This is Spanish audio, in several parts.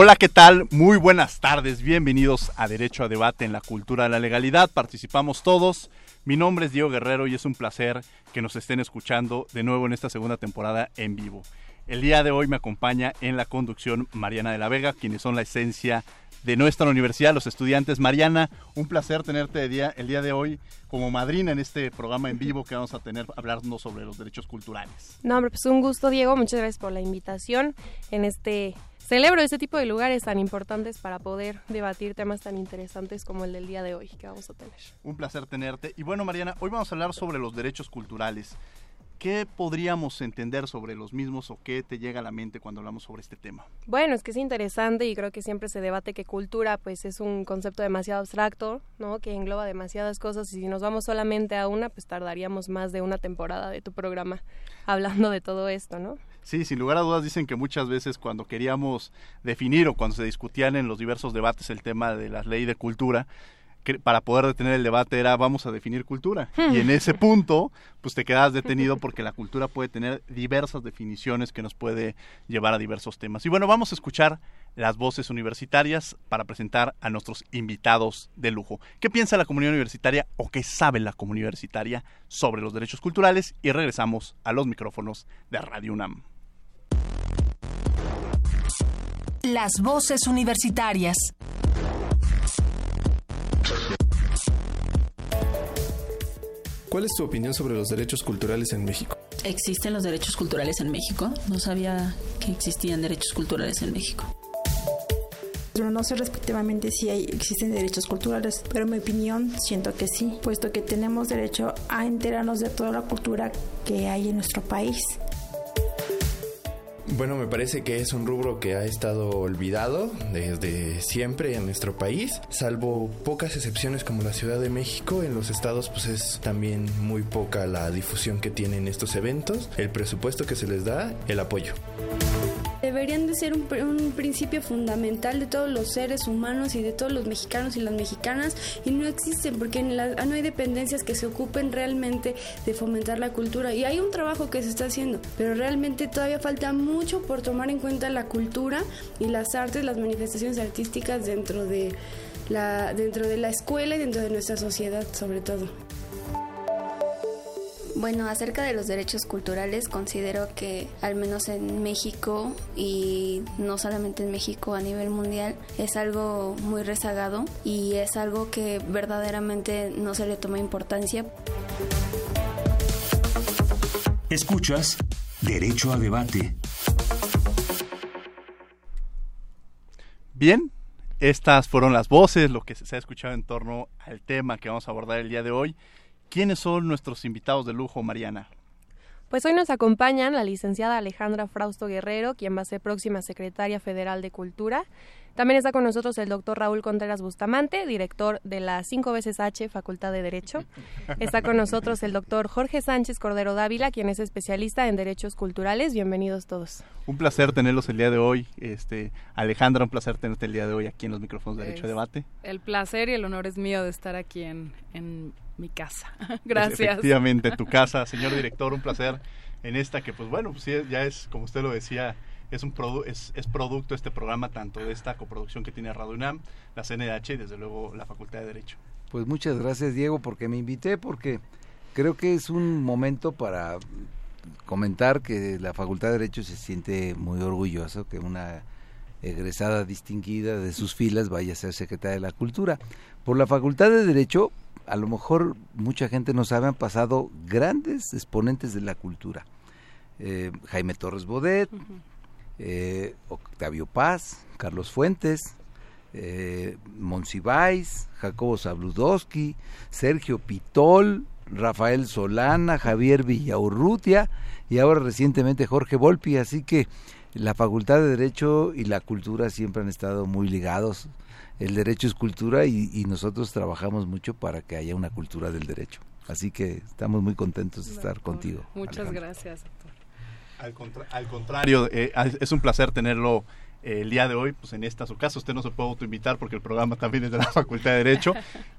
Hola, ¿qué tal? Muy buenas tardes. Bienvenidos a Derecho a Debate en la Cultura de la Legalidad. Participamos todos. Mi nombre es Diego Guerrero y es un placer que nos estén escuchando de nuevo en esta segunda temporada en vivo. El día de hoy me acompaña en la conducción Mariana de la Vega, quienes son la esencia de nuestra universidad, los estudiantes. Mariana, un placer tenerte el día, el día de hoy como madrina en este programa en vivo que vamos a tener hablando sobre los derechos culturales. No, hombre, pues un gusto, Diego. Muchas gracias por la invitación en este celebro este tipo de lugares tan importantes para poder debatir temas tan interesantes como el del día de hoy que vamos a tener. Un placer tenerte. Y bueno, Mariana, hoy vamos a hablar sobre los derechos culturales. ¿Qué podríamos entender sobre los mismos o qué te llega a la mente cuando hablamos sobre este tema? Bueno, es que es interesante y creo que siempre se debate que cultura pues es un concepto demasiado abstracto, ¿no? Que engloba demasiadas cosas y si nos vamos solamente a una, pues tardaríamos más de una temporada de tu programa hablando de todo esto, ¿no? Sí, sin lugar a dudas dicen que muchas veces cuando queríamos definir o cuando se discutían en los diversos debates el tema de la ley de cultura, para poder detener el debate era vamos a definir cultura. Y en ese punto, pues te quedas detenido porque la cultura puede tener diversas definiciones que nos puede llevar a diversos temas. Y bueno, vamos a escuchar las voces universitarias para presentar a nuestros invitados de lujo. ¿Qué piensa la comunidad universitaria o qué sabe la comunidad universitaria sobre los derechos culturales? Y regresamos a los micrófonos de Radio UNAM. Las voces universitarias. ¿Cuál es tu opinión sobre los derechos culturales en México? ¿Existen los derechos culturales en México? No sabía que existían derechos culturales en México. No sé respectivamente si hay, existen derechos culturales, pero en mi opinión siento que sí, puesto que tenemos derecho a enterarnos de toda la cultura que hay en nuestro país. Bueno, me parece que es un rubro que ha estado olvidado desde siempre en nuestro país, salvo pocas excepciones como la Ciudad de México, en los estados pues es también muy poca la difusión que tienen estos eventos, el presupuesto que se les da, el apoyo. Deberían de ser un, un, principio fundamental de todos los seres humanos y de todos los mexicanos y las mexicanas y no existen porque la, no hay dependencias que se ocupen realmente de fomentar la cultura y hay un trabajo que se está haciendo, pero realmente todavía falta mucho por tomar en cuenta la cultura y las artes, las manifestaciones artísticas dentro de la, dentro de la escuela y dentro de nuestra sociedad sobre todo. Bueno, acerca de los derechos culturales, considero que al menos en México y no solamente en México, a nivel mundial, es algo muy rezagado y es algo que verdaderamente no se le toma importancia. Escuchas Derecho a Debate. Bien, estas fueron las voces, lo que se ha escuchado en torno al tema que vamos a abordar el día de hoy. ¿Quiénes son nuestros invitados de lujo, Mariana? Pues hoy nos acompañan la licenciada Alejandra Frausto Guerrero, quien va a ser próxima secretaria federal de Cultura. También está con nosotros el doctor Raúl Contreras Bustamante, director de la 5 veces H, Facultad de Derecho. Está con nosotros el doctor Jorge Sánchez Cordero Dávila, quien es especialista en Derechos Culturales. Bienvenidos todos. Un placer tenerlos el día de hoy. Este, Alejandra, un placer tenerte el día de hoy aquí en los micrófonos de Derecho a Debate. El placer y el honor es mío de estar aquí en, en mi casa. Gracias. efectivamente, tu casa, señor director, un placer en esta que pues bueno, pues ya es como usted lo decía, es un es, es, producto este programa tanto de esta coproducción que tiene Radio UNAM, la CNDH y desde luego la Facultad de Derecho. Pues muchas gracias Diego porque me invité porque creo que es un momento para comentar que la Facultad de Derecho se siente muy orgulloso que una egresada distinguida de sus filas vaya a ser secretaria de la Cultura. Por la Facultad de Derecho, a lo mejor mucha gente no sabe, han pasado grandes exponentes de la cultura. Eh, Jaime Torres Bodet, eh, Octavio Paz, Carlos Fuentes, eh, Monsiváis, Jacobo Zabludowski, Sergio Pitol, Rafael Solana, Javier Villaurrutia y ahora recientemente Jorge Volpi, así que la Facultad de Derecho y la cultura siempre han estado muy ligados. El derecho es cultura y, nosotros trabajamos mucho para que haya una cultura del derecho. Así que estamos muy contentos de estar contigo. Muchas gracias, doctor. Al, contrario, eh, es un placer tenerlo eh, el día de hoy, pues en esta su casa, usted no se puede autoinvitar porque el programa también es de la Facultad de Derecho,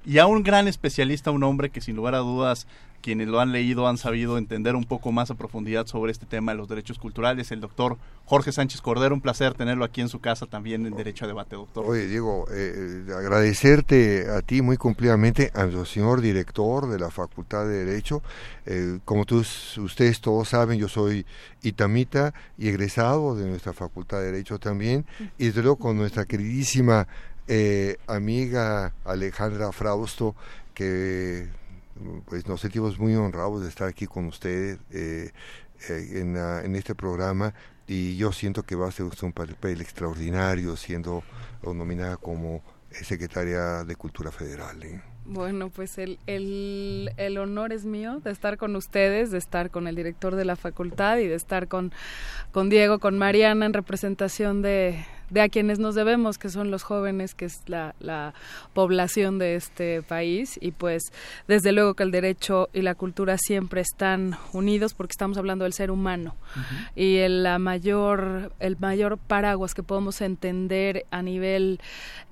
y a un gran especialista, un hombre que sin lugar a dudas quienes lo han leído han sabido entender un poco más a profundidad sobre este tema de los derechos culturales. El doctor Jorge Sánchez Cordero, un placer tenerlo aquí en su casa también en Derecho a Debate, doctor. Oye, Diego, eh, eh, agradecerte a ti muy cumplidamente, al señor director de la Facultad de Derecho. Eh, como tú, ustedes todos saben, yo soy itamita y egresado de nuestra Facultad de Derecho también, y desde luego con nuestra queridísima amiga Alejandra Frausto, que pues nos sentimos muy honrados de estar aquí con ustedes eh, eh, en, este programa y yo siento que va a ser un papel extraordinario siendo nominada como secretaria de Cultura Federal. ¿eh? Bueno, pues el, el, el, honor es mío de estar con ustedes, de estar con el director de la facultad y de estar con, con Diego, con Mariana en representación de, de a quienes nos debemos, que son los jóvenes, que es la, la, población de este país. Y pues desde luego que el derecho y la cultura siempre están unidos porque estamos hablando del ser humano. Y el, la mayor, el mayor paraguas que podemos entender a nivel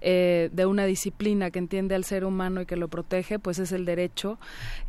eh, de una disciplina que entiende al ser humano y que lo protege, pues es el derecho.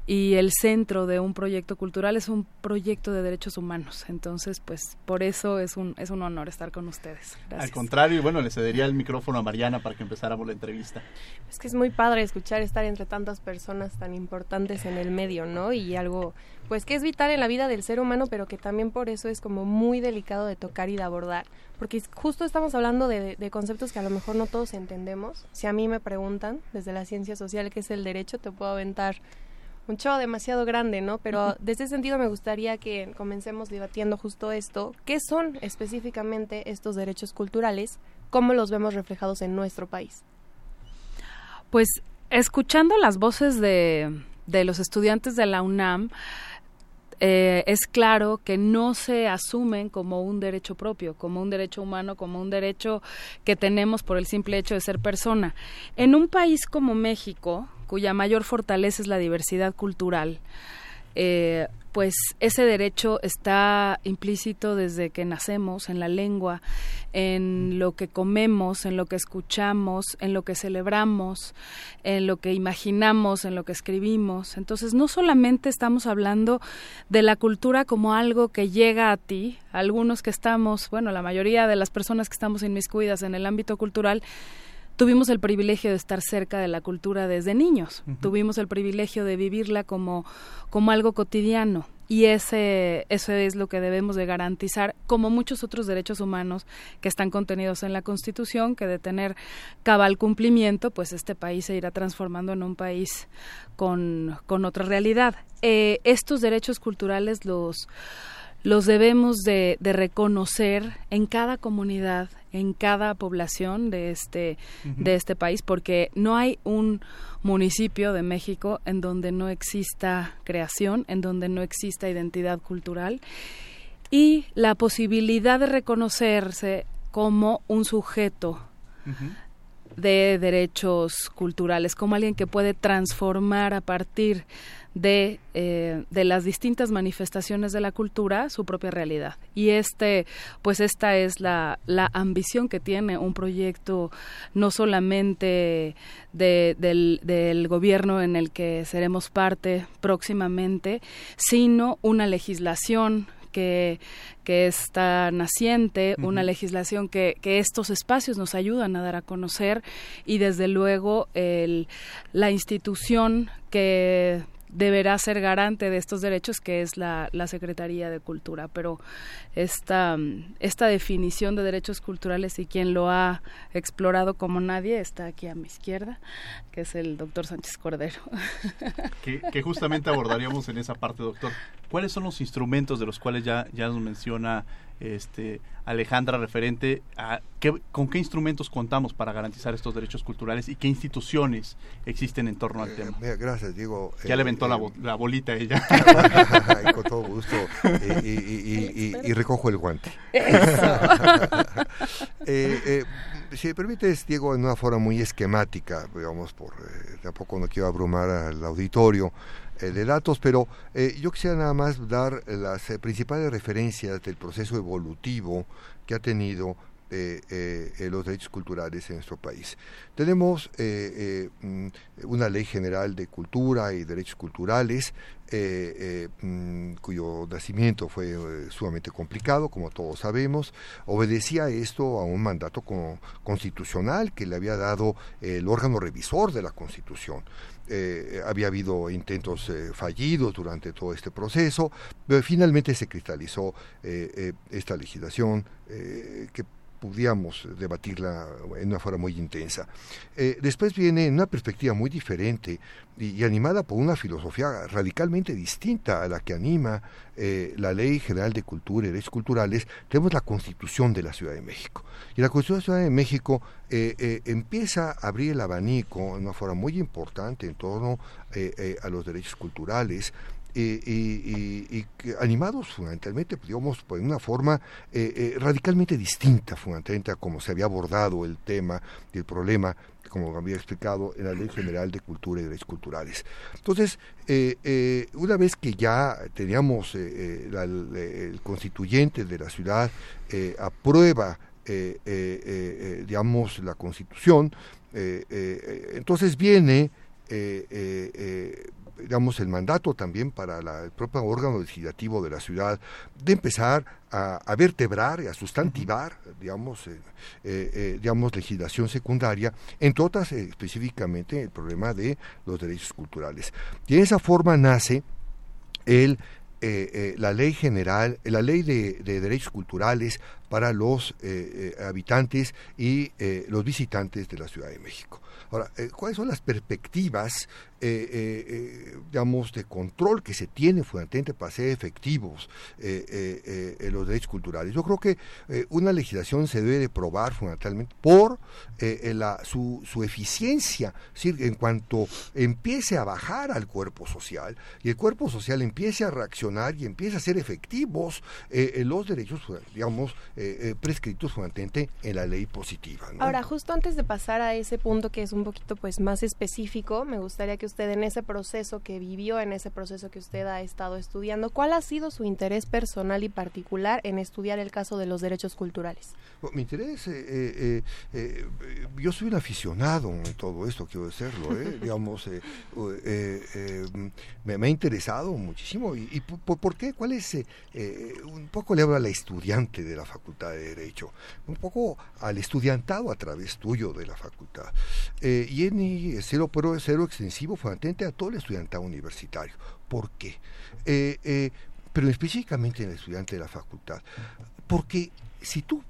Y el centro de un proyecto cultural es un proyecto de derechos humanos. Entonces, pues por eso es un, es un honor estar con ustedes. Gracias y bueno, le cedería el micrófono a Mariana para que empezáramos la entrevista. Es que es muy padre escuchar estar entre tantas personas tan importantes en el medio, ¿no? Y algo, pues que es vital en la vida del ser humano, pero que también por eso es como muy delicado de tocar y de abordar. Porque justo estamos hablando de, de conceptos que a lo mejor no todos entendemos. Si a mí me preguntan desde la ciencia social qué es el derecho, te puedo aventar un show demasiado grande, ¿no? Pero desde ese sentido me gustaría que comencemos debatiendo justo esto. ¿Qué son específicamente estos derechos culturales? ¿Cómo los vemos reflejados en nuestro país? Pues escuchando las voces de, de los estudiantes de la UNAM, eh, es claro que no se asumen como un derecho propio, como un derecho humano, como un derecho que tenemos por el simple hecho de ser persona. En un país como México, cuya mayor fortaleza es la diversidad cultural, eh, pues ese derecho está implícito desde que nacemos en la lengua, en lo que comemos, en lo que escuchamos, en lo que celebramos, en lo que imaginamos, en lo que escribimos. Entonces, no solamente estamos hablando de la cultura como algo que llega a ti, algunos que estamos, bueno, la mayoría de las personas que estamos inmiscuidas en el ámbito cultural, tuvimos el privilegio de estar cerca de la cultura desde niños, tuvimos el privilegio de vivirla como, como algo cotidiano. Y ese eso es lo que debemos de garantizar como muchos otros derechos humanos que están contenidos en la Constitución que de tener cabal cumplimiento pues este país se irá transformando en un país con, con otra realidad. Eh, estos derechos culturales los los debemos de, de reconocer en cada comunidad en cada población de este de este país porque no hay un municipio de México en donde no exista creación, en donde no exista identidad cultural. Y la posibilidad de reconocerse como un sujeto de derechos culturales, como alguien que puede transformar a partir de, eh, de las distintas manifestaciones de la cultura su propia realidad. Y este, pues esta es la, la ambición que tiene un proyecto no solamente de, del, del gobierno en el que seremos parte próximamente, sino una legislación que, que está naciente, una legislación que, que estos espacios nos ayudan a dar a conocer y desde luego el, la institución que deberá ser garante de estos derechos, que es la, la Secretaría de Cultura. Pero esta, esta definición de derechos culturales y quien lo ha explorado como nadie está aquí a mi izquierda, que es el doctor Sánchez Cordero. Que, justamente abordaríamos en esa parte, doctor. ¿Cuáles son los instrumentos de los cuales ya, ya nos menciona este, Alejandra referente a qué, con qué instrumentos contamos para garantizar estos derechos culturales y qué instituciones existen en torno al tema. Mira, gracias, Diego. Ya le Eh, aventó eh, la, bo- la bolita a ella. Con todo gusto. Eh, y, y- y- y recojo el guante. Eh, eh, si me permites, Diego, en una forma muy esquemática, digamos, por eh, tampoco no quiero abrumar al auditorio eh, de datos, pero eh, yo quisiera nada más dar las eh, principales referencias del proceso evolutivo que ha tenido eh, eh, eh, los derechos culturales en nuestro país. Tenemos eh, eh, mm, una ley general de cultura y derechos culturales, eh, eh, mm, cuyo nacimiento fue eh, sumamente complicado, como todos sabemos. Obedecía esto a un mandato co- constitucional que le había dado el órgano revisor de la Constitución. Eh, había habido intentos eh, fallidos durante todo este proceso, pero finalmente se cristalizó eh, eh, esta legislación eh, que pudiéramos debatirla en una forma muy intensa. Eh, después viene en una perspectiva muy diferente y, animada por una filosofía radicalmente distinta a la que anima eh, la Ley General de Cultura y Derechos Culturales, tenemos la Constitución de la Ciudad de México. Y la Constitución de la Ciudad de México eh, empieza a abrir el abanico en una forma muy importante en torno a los derechos culturales, y, y- animados fundamentalmente, pues, digamos, por una forma eh, eh, radicalmente distinta, fundamentalmente, a como se había abordado el tema del problema, como había explicado en la Ley General de Cultura y Derechos Culturales. Entonces, eh, eh, una vez que ya teníamos eh, eh, la- el, constituyente de la ciudad eh, aprueba, eh, eh, eh, eh, digamos, la Constitución, eh, eh, eh, entonces viene eh, eh, eh, digamos, el mandato también para la- el propio órgano legislativo de la ciudad de empezar a, a vertebrar y a sustantivar, digamos, eh, eh, eh, digamos, legislación secundaria, entre otras específicamente el problema de los derechos culturales. Y en esa forma nace el eh, eh, la ley general, la ley de, de derechos culturales para los eh, eh, habitantes y eh, los visitantes de la Ciudad de México. Ahora, ¿cuáles son las perspectivas, digamos, de control que se tiene fundamentalmente para ser efectivos los derechos culturales? Yo creo que una legislación se debe de probar fundamentalmente por su, eficiencia, es decir, en cuanto empiece a bajar al cuerpo social y el cuerpo social empiece a reaccionar y empiece a ser efectivos los derechos, digamos, eh, eh, prescritos fundamentalmente en la ley positiva. ¿no? Ahora, justo antes de pasar a ese punto que es un poquito pues más específico, me gustaría que usted en ese proceso que vivió, en ese proceso que usted ha estado estudiando, ¿cuál ha sido su interés personal y particular en estudiar el caso de los derechos culturales? Bueno, mi interés, eh, eh, yo soy un aficionado en todo esto, quiero decirlo, digamos, me, me ha interesado muchísimo. ¿Y, y por, por qué? ¿Cuál es? un poco le hablo a la estudiante de la Facultad de Derecho, un poco al estudiantado a través tuyo de la facultad. Eh, y en mi cero, pero cero extensivo, fundamentalmente a todo el estudiantado universitario. ¿Por qué? Eh, eh, pero específicamente en el estudiante de la facultad. Porque si tú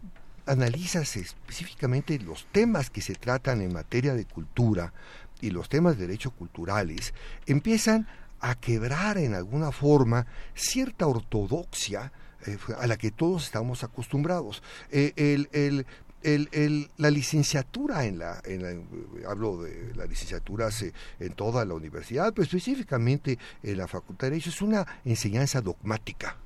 analizas específicamente los temas que se tratan en materia de cultura y los temas de derechos culturales, empiezan a quebrar en alguna forma cierta ortodoxia eh, a la que todos estamos acostumbrados. Eh, el, el, el, el, la licenciatura en la, en la hablo de las licenciaturas eh, en toda la universidad, pero específicamente en la Facultad de Derecho, es una enseñanza dogmática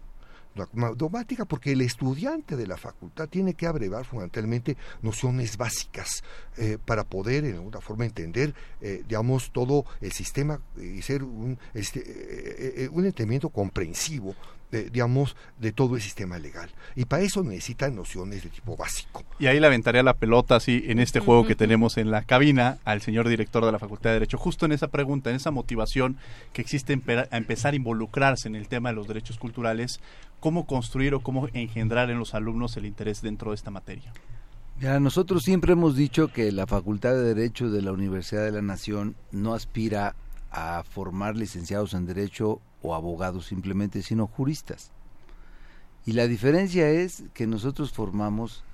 dogmática porque el estudiante de la facultad tiene que abrevar fundamentalmente nociones básicas eh, para poder en alguna forma entender eh, digamos todo el sistema y ser un, este, un entendimiento comprensivo digamos, de todo el sistema legal. Y para eso necesitan nociones de tipo básico. Y ahí le aventaría la pelota, así, en este juego que tenemos en la cabina, al señor director de la Facultad de Derecho, justo en esa pregunta, en esa motivación que existe a empezar a involucrarse en el tema de los derechos culturales, ¿cómo construir o cómo engendrar en los alumnos el interés dentro de esta materia? Ya, nosotros siempre hemos dicho que la Facultad de Derecho de la Universidad de la Nación no aspira a formar licenciados en Derecho o abogados simplemente, sino juristas. Y la diferencia es que nosotros formamos,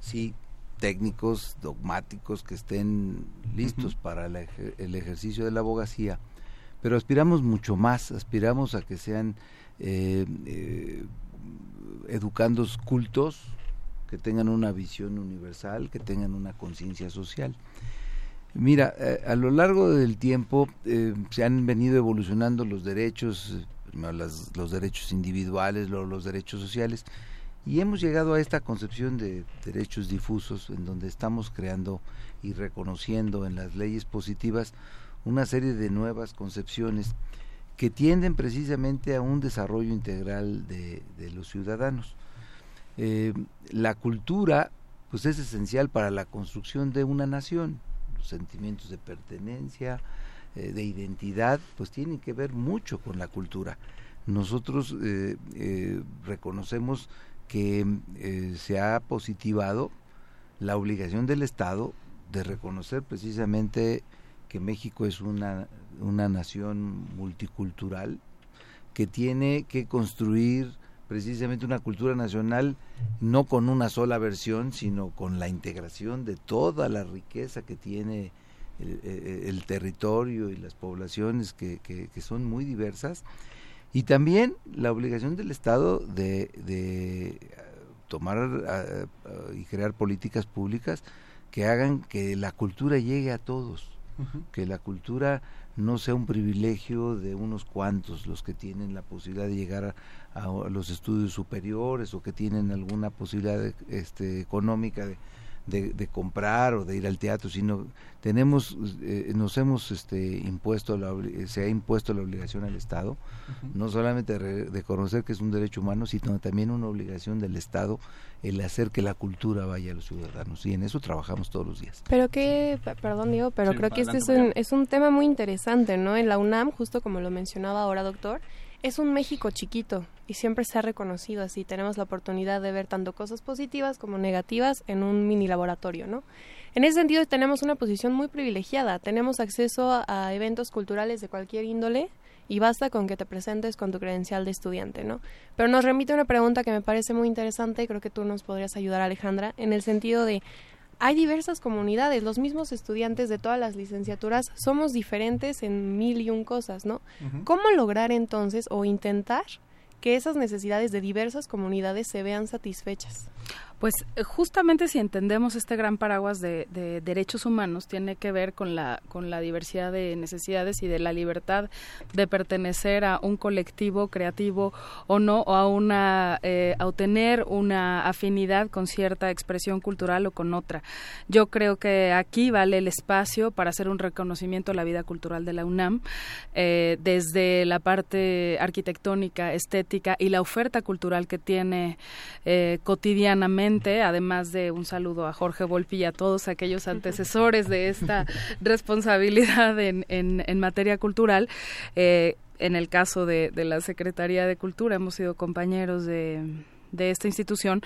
sí, técnicos dogmáticos que estén listos para el, ejercicio de la abogacía, pero aspiramos mucho más, aspiramos a que sean eh, eh, educandos cultos, que tengan una visión universal, que tengan una conciencia social. Mira, eh, a lo largo del tiempo eh, se han venido evolucionando los derechos, los derechos individuales, los derechos sociales, y hemos llegado a esta concepción de derechos difusos en donde estamos creando y reconociendo en las leyes positivas una serie de nuevas concepciones que tienden precisamente a un desarrollo integral de, los ciudadanos. Eh, la cultura pues es esencial para la construcción de una nación sentimientos de pertenencia, eh, de identidad, pues tienen que ver mucho con la cultura. Nosotros eh, reconocemos que se ha positivado la obligación del Estado de reconocer precisamente que México es una, una nación multicultural que tiene que construir precisamente una cultura nacional no con una sola versión, sino con la integración de toda la riqueza que tiene el, territorio y las poblaciones que, que, son muy diversas. Y también la obligación del Estado de, de tomar y crear políticas públicas que hagan que la cultura llegue a todos, que la cultura no sea un privilegio de unos cuantos los que tienen la posibilidad de llegar a, los estudios superiores o que tienen alguna posibilidad este, económica de, de, comprar o de ir al teatro, sino tenemos, eh, nos hemos este, impuesto, la, se ha impuesto la obligación al Estado, no solamente de conocer que es un derecho humano, sino también una obligación del Estado el hacer que la cultura vaya a los ciudadanos y en eso trabajamos todos los días. Pero que, perdón Diego, pero creo que este es un, es un tema muy interesante, ¿no? En la UNAM, justo como lo mencionaba ahora doctor, es un México chiquito y siempre se ha reconocido así. Tenemos la oportunidad de ver tanto cosas positivas como negativas en un mini laboratorio, ¿no? En ese sentido tenemos una posición muy privilegiada. Tenemos acceso a, eventos culturales de cualquier índole y basta con que te presentes con tu credencial de estudiante, ¿no? Pero nos remite una pregunta que me parece muy interesante y creo que tú nos podrías ayudar, Alejandra, en el sentido de hay diversas comunidades, los mismos estudiantes de todas las licenciaturas somos diferentes en mil y un cosas, ¿no? ¿Cómo lograr entonces o intentar que esas necesidades de diversas comunidades se vean satisfechas? Pues eh, justamente si entendemos este gran paraguas de, derechos humanos, tiene que ver con la, con la diversidad de necesidades y de la libertad de pertenecer a un colectivo creativo o no, o a, una, eh, a tener una afinidad con cierta expresión cultural o con otra. Yo creo que aquí vale el espacio para hacer un reconocimiento a la vida cultural de la UNAM, eh, desde la parte arquitectónica, estética y la oferta cultural que tiene cotidianamente además de un saludo a Jorge Volpi y a todos aquellos antecesores de esta responsabilidad en, en, materia cultural. Eh, en el caso de, la Secretaría de Cultura, hemos sido compañeros de, de esta institución,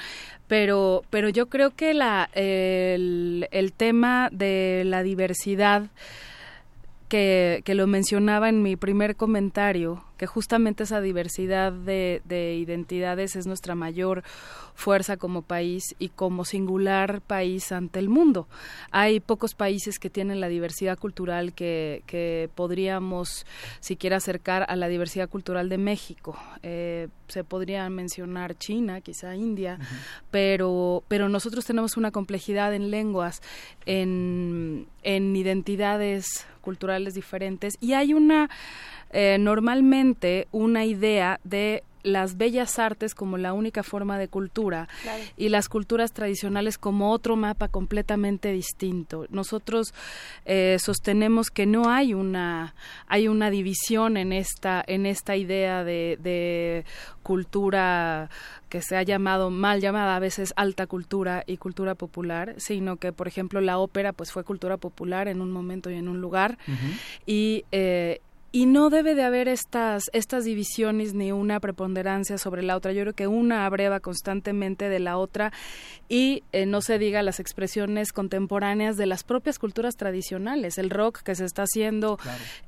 pero, pero yo creo que la, el, el tema de la diversidad que, que, lo mencionaba en mi primer comentario, que justamente esa diversidad de, de identidades es nuestra mayor fuerza como país y como singular país ante el mundo. Hay pocos países que tienen la diversidad cultural que, que podríamos siquiera acercar a la diversidad cultural de México. Eh, se podría mencionar China, quizá India, pero, pero nosotros tenemos una complejidad en lenguas, en, en identidades culturales diferentes y hay una eh, normalmente una idea de las bellas artes como la única forma de cultura y las culturas tradicionales como otro mapa completamente distinto. Nosotros eh, sostenemos que no hay una hay una división en esta en esta idea de, de cultura que se ha llamado mal llamada a veces alta cultura y cultura popular, sino que por ejemplo la ópera pues fue cultura popular en un momento y en un lugar. Y eh, y no debe de haber estas, estas divisiones ni una preponderancia sobre la otra. Yo creo que una abreva constantemente de la otra y eh, no se diga las expresiones contemporáneas de las propias culturas tradicionales. El rock que se está haciendo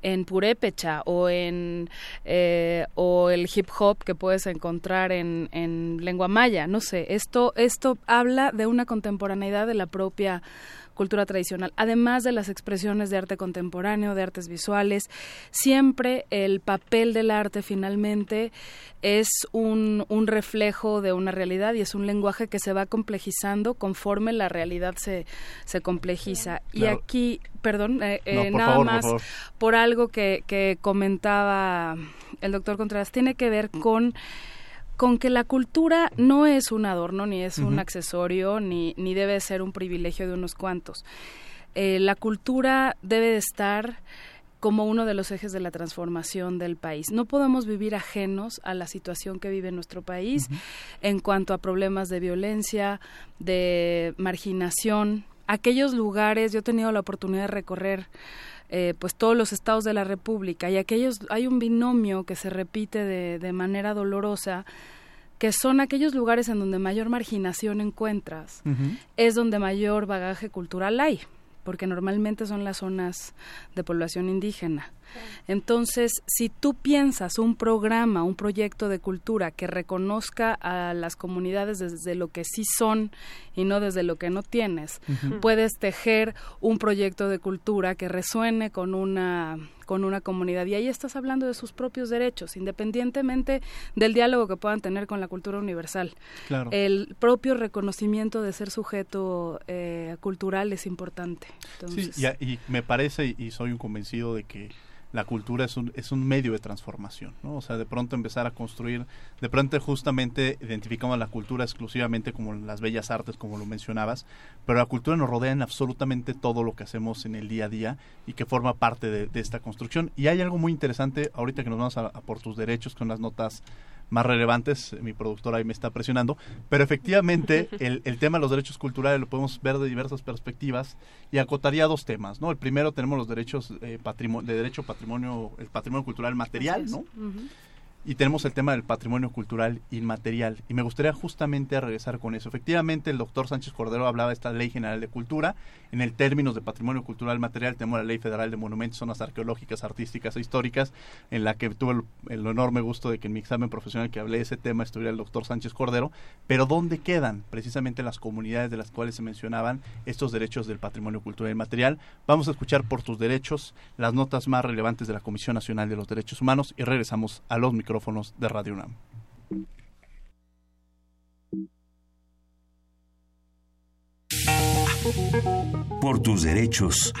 en purépecha o, en, eh, o el hip hop que puedes encontrar en, en lengua maya. No sé, esto, esto habla de una contemporaneidad de la propia cultura tradicional, además de las expresiones de arte contemporáneo, de artes visuales, siempre el papel del arte finalmente es un, un reflejo de una realidad y es un lenguaje que se va complejizando conforme la realidad se, se complejiza. Y aquí, perdón, eh, eh, nada más por, algo que, que comentaba el doctor Contreras, tiene que ver con con que la cultura no es un adorno, ni es un accesorio, ni, ni debe ser un privilegio de unos cuantos. Eh, la cultura debe de estar como uno de los ejes de la transformación del país. No podemos vivir ajenos a la situación que vive nuestro país en cuanto a problemas de violencia, de marginación. Aquellos lugares, yo he tenido la oportunidad de recorrer eh, pues todos los estados de la República y aquellos hay un binomio que se repite de, de manera dolorosa que son aquellos lugares en donde mayor marginación encuentras, es donde mayor bagaje cultural hay, porque normalmente son las zonas de población indígena. Entonces, si tú piensas un programa, un proyecto de cultura que reconozca a las comunidades desde lo que sí son y no desde lo que no tienes, puedes tejer un proyecto de cultura que resuene con una con una comunidad. Y ahí estás hablando de sus propios derechos, independientemente del diálogo que puedan tener con la cultura universal. El propio reconocimiento de ser sujeto eh, cultural es importante. Sí, y, me parece y soy un convencido de que la cultura es un, es un medio de transformación, ¿no? O sea, de pronto empezar a construir, de pronto justamente identificamos la cultura exclusivamente como las bellas artes, como lo mencionabas, pero la cultura nos rodea en absolutamente todo lo que hacemos en el día a día y que forma parte de, esta construcción. Y hay algo muy interesante, ahorita que nos vamos a, por tus derechos, con las notas más relevantes, mi productora ahí me está presionando, pero efectivamente el, el, tema de los derechos culturales lo podemos ver de diversas perspectivas y acotaría dos temas, ¿no? El primero tenemos los derechos eh, de derecho patrimonio, el patrimonio cultural material, ¿no? Y tenemos el tema del patrimonio cultural inmaterial. Y me gustaría justamente regresar con eso. Efectivamente, el doctor Sánchez Cordero hablaba de esta Ley General de Cultura. En el términos de patrimonio cultural material tenemos la Ley Federal de Monumentos, Zonas Arqueológicas, Artísticas e Históricas, en la que tuve el, enorme gusto de que en mi examen profesional que hablé de ese tema estuviera el doctor Sánchez Cordero. Pero ¿dónde quedan precisamente las comunidades de las cuales se mencionaban estos derechos del patrimonio cultural inmaterial? Vamos a escuchar por tus derechos las notas más relevantes de la Comisión Nacional de los Derechos Humanos y regresamos a los micrófonos de Radio UNAM. Por tus derechos.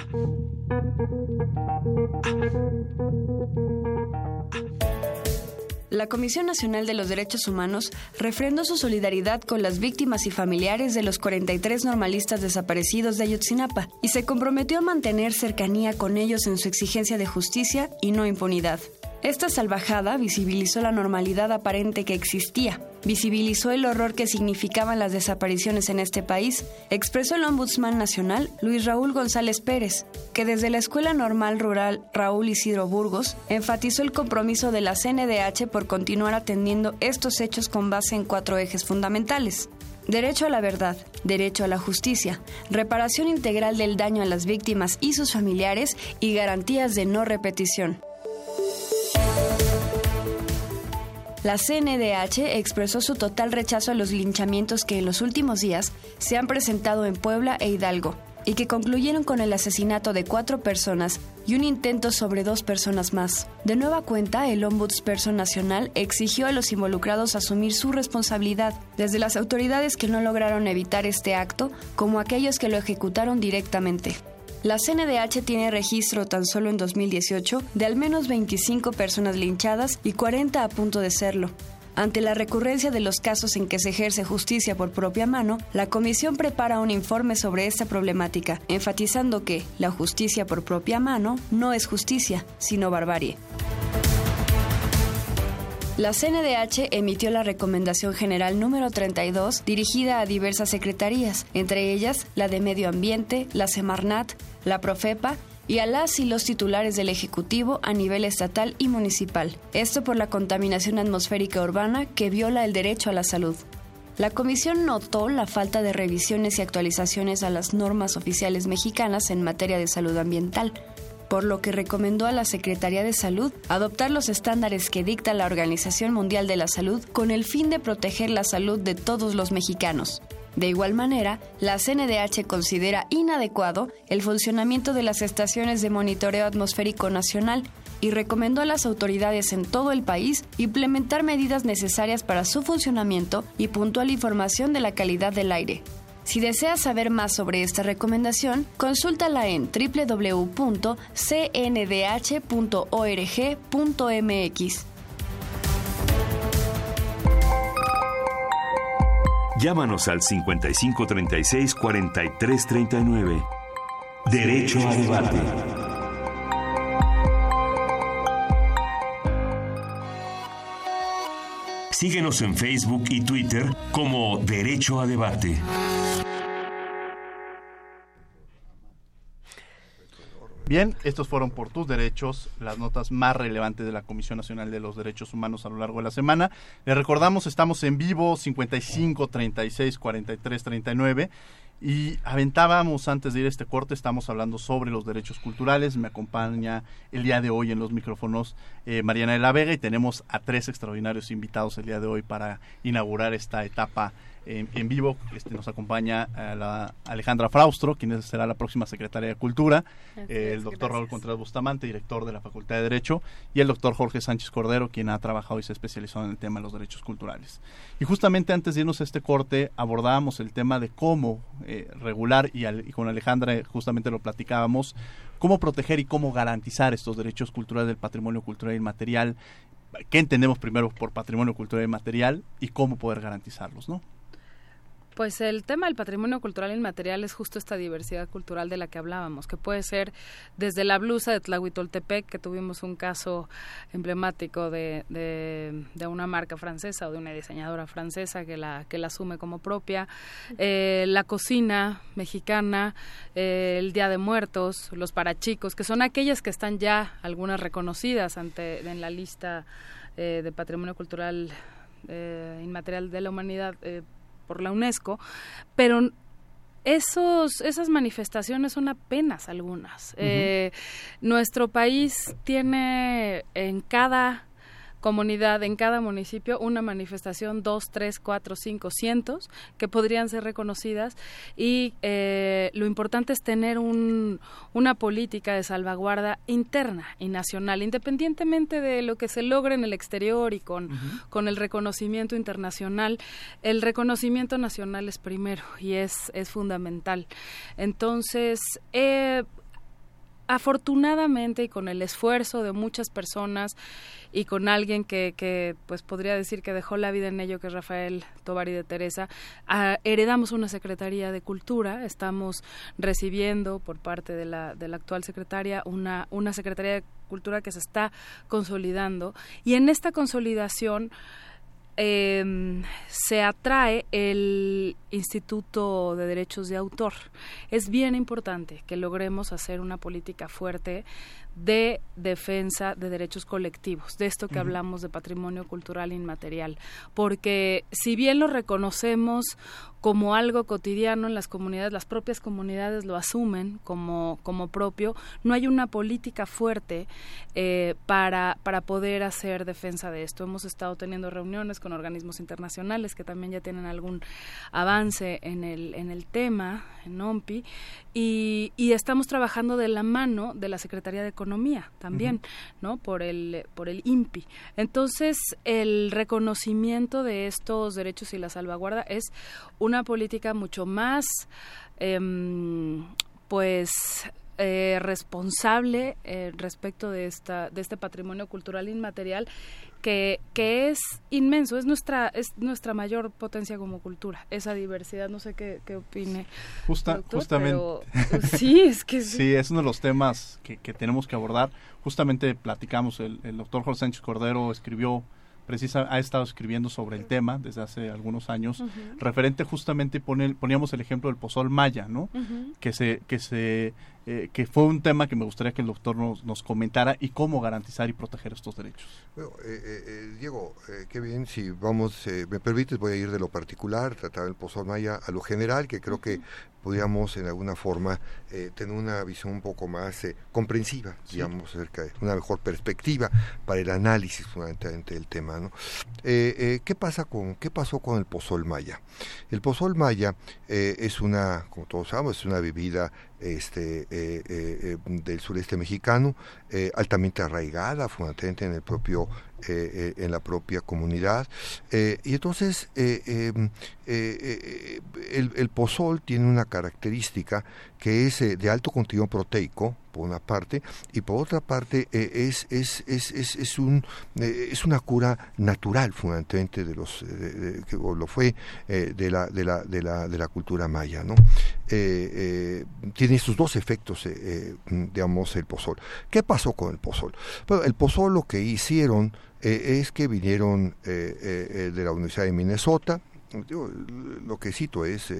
La Comisión Nacional de los Derechos Humanos refrendó su solidaridad con las víctimas y familiares de los 43 normalistas desaparecidos de Ayotzinapa y se comprometió a mantener cercanía con ellos en su exigencia de justicia y no impunidad. Esta salvajada visibilizó la normalidad aparente que existía, visibilizó el horror que significaban las desapariciones en este país, expresó el Ombudsman Nacional Luis Raúl González Pérez, que desde la Escuela Normal Rural Raúl Isidro Burgos enfatizó el compromiso de la CNDH por continuar atendiendo estos hechos con base en cuatro ejes fundamentales. Derecho a la verdad, derecho a la justicia, reparación integral del daño a las víctimas y sus familiares y garantías de no repetición. La CNDH expresó su total rechazo a los linchamientos que en los últimos días se han presentado en Puebla e Hidalgo y que concluyeron con el asesinato de cuatro personas y un intento sobre dos personas más. De nueva cuenta, el Ombudsperson Nacional exigió a los involucrados asumir su responsabilidad, desde las autoridades que no lograron evitar este acto como aquellos que lo ejecutaron directamente. La CNDH tiene registro tan solo en 2018 de al menos 25 personas linchadas y 40 a punto de serlo. Ante la recurrencia de los casos en que se ejerce justicia por propia mano, la Comisión prepara un informe sobre esta problemática, enfatizando que la justicia por propia mano no es justicia, sino barbarie. La CNDH emitió la Recomendación General número 32 dirigida a diversas secretarías, entre ellas la de Medio Ambiente, la Semarnat, la Profepa y a las y los titulares del Ejecutivo a nivel estatal y municipal. Esto por la contaminación atmosférica urbana que viola el derecho a la salud. La comisión notó la falta de revisiones y actualizaciones a las normas oficiales mexicanas en materia de salud ambiental, por lo que recomendó a la Secretaría de Salud adoptar los estándares que dicta la Organización Mundial de la Salud con el fin de proteger la salud de todos los mexicanos. De igual manera, la CNDH considera inadecuado el funcionamiento de las estaciones de monitoreo atmosférico nacional y recomendó a las autoridades en todo el país implementar medidas necesarias para su funcionamiento y puntual información de la calidad del aire. Si deseas saber más sobre esta recomendación, consúltala en www.cndh.org.mx. Llámanos al 5536 4339. Derecho a debate. Síguenos en Facebook y Twitter como Derecho a Debate. Bien, estos fueron por tus derechos las notas más relevantes de la Comisión Nacional de los Derechos Humanos a lo largo de la semana. Les recordamos, estamos en vivo 55 36 43 39 y aventábamos antes de ir a este corte, estamos hablando sobre los derechos culturales. Me acompaña el día de hoy en los micrófonos eh, Mariana de la Vega y tenemos a tres extraordinarios invitados el día de hoy para inaugurar esta etapa en, vivo. Este, nos acompaña a la Alejandra Fraustro, quien será la próxima secretaria de Cultura, el doctor Raúl Contreras Bustamante, director de la Facultad de Derecho, y el doctor Jorge Sánchez Cordero, quien ha trabajado y se ha especializado en el tema de los derechos culturales. Y justamente antes de irnos a este corte, abordábamos el tema de cómo eh, regular, y, y con Alejandra justamente lo platicábamos, cómo proteger y cómo garantizar estos derechos culturales del patrimonio cultural y material, qué entendemos primero por patrimonio cultural y material y cómo poder garantizarlos, ¿no? Pues el tema del patrimonio cultural inmaterial es justo esta diversidad cultural de la que hablábamos, que puede ser desde la blusa de Tlahuitoltepec, que tuvimos un caso emblemático de, de, una marca francesa o de una diseñadora francesa que la, que la asume como propia, eh, la cocina mexicana, eh, el Día de Muertos, los parachicos, que son aquellas que están ya algunas reconocidas ante en la lista eh, de patrimonio cultural inmaterial de la humanidad por la UNESCO, pero esos, esas manifestaciones son apenas algunas. Eh, nuestro país tiene en cada comunidad, en cada municipio, una manifestación, dos, tres, cuatro, cinco, cientos, que podrían ser reconocidas. Y eh, lo importante es tener un, una política de salvaguarda interna y nacional, independientemente de lo que se logre en el exterior y con, con el reconocimiento internacional. El reconocimiento nacional es primero y es, es fundamental. Entonces, eh, afortunadamente y con el esfuerzo de muchas personas y con alguien que, que pues podría decir que dejó la vida en ello, que es Rafael Tovari de Teresa, ah, heredamos una Secretaría de Cultura, estamos recibiendo por parte de la, de actual secretaria una, una Secretaría de Cultura que se está consolidando. Y en esta consolidación eh, se atrae el Instituto de Derechos de Autor. Es bien importante que logremos hacer una política fuerte de defensa de derechos colectivos, de esto que hablamos de patrimonio cultural inmaterial, porque si bien lo reconocemos como algo cotidiano en las comunidades, las propias comunidades lo asumen como, como propio, no hay una política fuerte eh, para, para poder hacer defensa de esto. Hemos estado teniendo reuniones con organismos internacionales que también ya tienen algún avance en el, en el tema, en OMPI, y, y estamos trabajando de la mano de la Secretaría de Economía también, ¿no? Por el, por el INPI. Entonces, el reconocimiento de estos derechos y la salvaguarda es una política mucho más, em, pues, eh, responsable eh, respecto de esta de este patrimonio cultural inmaterial que, que es inmenso es nuestra es nuestra mayor potencia como cultura esa diversidad no sé qué, qué opine Justa, justamente. sí es que sí. es uno de los temas que, que tenemos que abordar. Justamente platicamos el, el doctor Jorge Sánchez Cordero escribió precisa ha estado escribiendo sobre el tema desde hace algunos años referente justamente pone, poníamos el ejemplo del pozol maya no que se que se eh, que fue un tema que me gustaría que el doctor nos, nos comentara y cómo garantizar y proteger estos derechos. Bueno, eh, eh, Diego, qué bien, si vamos, me permites, voy a ir de lo particular, tratar el Pozol Maya a lo general, que creo que podríamos en alguna forma tener una visión un poco más comprensiva, digamos, acerca de una mejor perspectiva para el análisis fundamentalmente del tema. ¿no? ¿Qué pasa con, qué pasó con el Pozol Maya? El Pozol Maya es una, como todos sabemos, es una bebida este, eh, eh, del sureste mexicano, eh, altamente arraigada, fundamentalmente en el propio en la propia comunidad. Y entonces em, el, pozol tiene una característica que es de alto contenido proteico por una parte y por otra parte es, es, es, es, un es una cura natural fundamentalmente de los que lo fue de la de la de la de la cultura maya no tiene estos dos efectos digamos el pozol. Qué pasó con el pozol bueno, el pozol lo que hicieron es que vinieron de la Universidad de Minnesota lo que cito es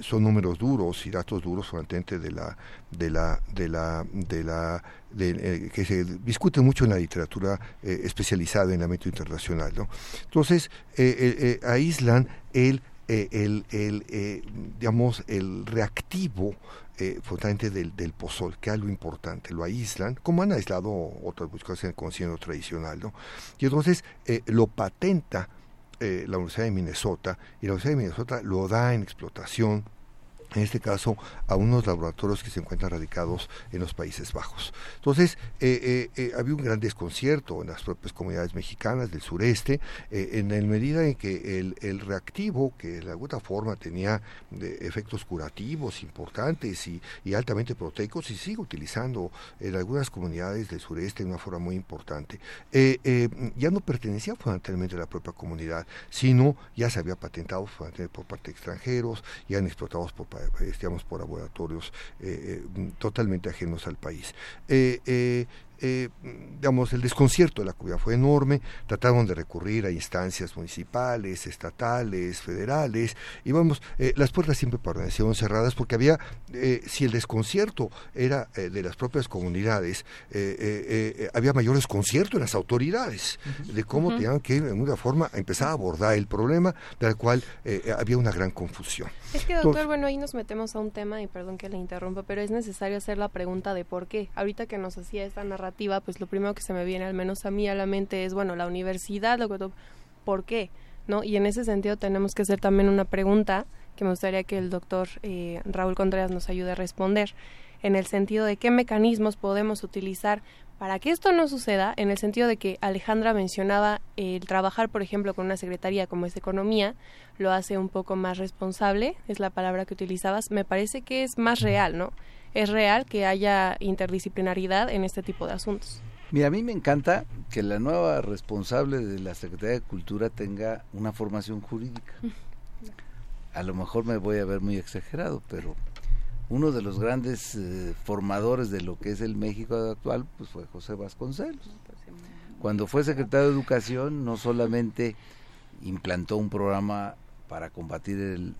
son números duros y datos duros fundamentalmente de la de la de la de la que se discute mucho en la literatura especializada en el ámbito internacional ¿no? entonces aíslan el el, el digamos el reactivo eh, fundamentalmente del, del pozol, que es lo importante, lo aíslan, como han aislado otras cosas en el concierto tradicional, ¿no? Y entonces eh, lo patenta eh, la Universidad de Minnesota y la Universidad de Minnesota lo da en explotación en este caso a unos laboratorios que se encuentran radicados en los Países Bajos. Entonces, eh, eh, eh, había un gran desconcierto en las propias comunidades mexicanas del sureste, en la medida en que el, reactivo, que de alguna forma tenía efectos curativos importantes y, altamente proteicos, y sigue utilizando en algunas comunidades del sureste de una forma muy importante, ya no pertenecía fundamentalmente a la propia comunidad, sino ya se había patentado por parte de extranjeros, ya han explotados por digamos, por laboratorios eh, eh, totalmente ajenos al país. Eh, digamos, el desconcierto de la comunidad fue enorme, trataron de recurrir a instancias municipales, estatales, federales, y vamos, eh, las puertas siempre permanecieron cerradas porque había, eh, si el desconcierto era eh, de las propias comunidades, había mayor desconcierto en las autoridades de cómo tenían que, en una forma, empezar a abordar el problema, del cual había una gran confusión. Es que, doctor, bueno, ahí nos metemos a un tema, y perdón que le interrumpa, pero es necesario hacer la pregunta de por qué. Ahorita que nos hacía esta narrativa, pues lo primero que se me viene, al menos a mí, a la mente es, bueno, la universidad, lo que ¿por qué? ¿No? Y en ese sentido tenemos que hacer también una pregunta que me gustaría que el doctor eh, Raúl Contreras nos ayude a responder, en el sentido de qué mecanismos podemos utilizar para que esto no suceda, en el sentido de que Alejandra mencionaba el trabajar, por ejemplo, con una secretaría como es Economía, lo hace un poco más responsable, es la palabra que utilizabas, me parece que es más real, ¿no? Es real que haya interdisciplinaridad en este tipo de asuntos. Mira, a mí me encanta que la nueva responsable de la Secretaría de Cultura tenga una formación jurídica. A lo mejor me voy a ver muy exagerado, pero uno de los grandes eh, formadores de lo que es el México actual pues fue José Vasconcelos. Cuando fue secretario de Educación no solamente implantó un programa para combatir el,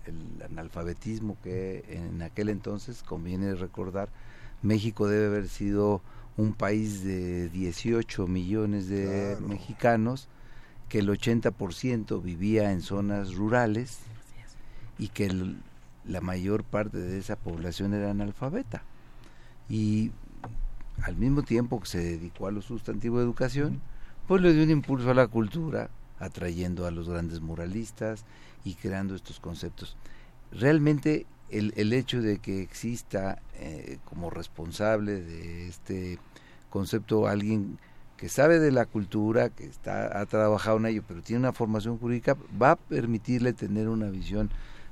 analfabetismo que en aquel entonces, conviene recordar, México debe haber sido un país de 18 millones de mexicanos, que el 80% vivía en zonas rurales y que la mayor parte de esa población era analfabeta. Y al mismo tiempo que se dedicó a lo sustantivo de educación, pues le dio un impulso a la cultura, atrayendo a los grandes muralistas y creando estos conceptos. Realmente el, el hecho de que exista eh, como responsable de este concepto alguien que sabe de la cultura, que está, ha trabajado en ello, pero tiene una formación jurídica, va a permitirle tener una visión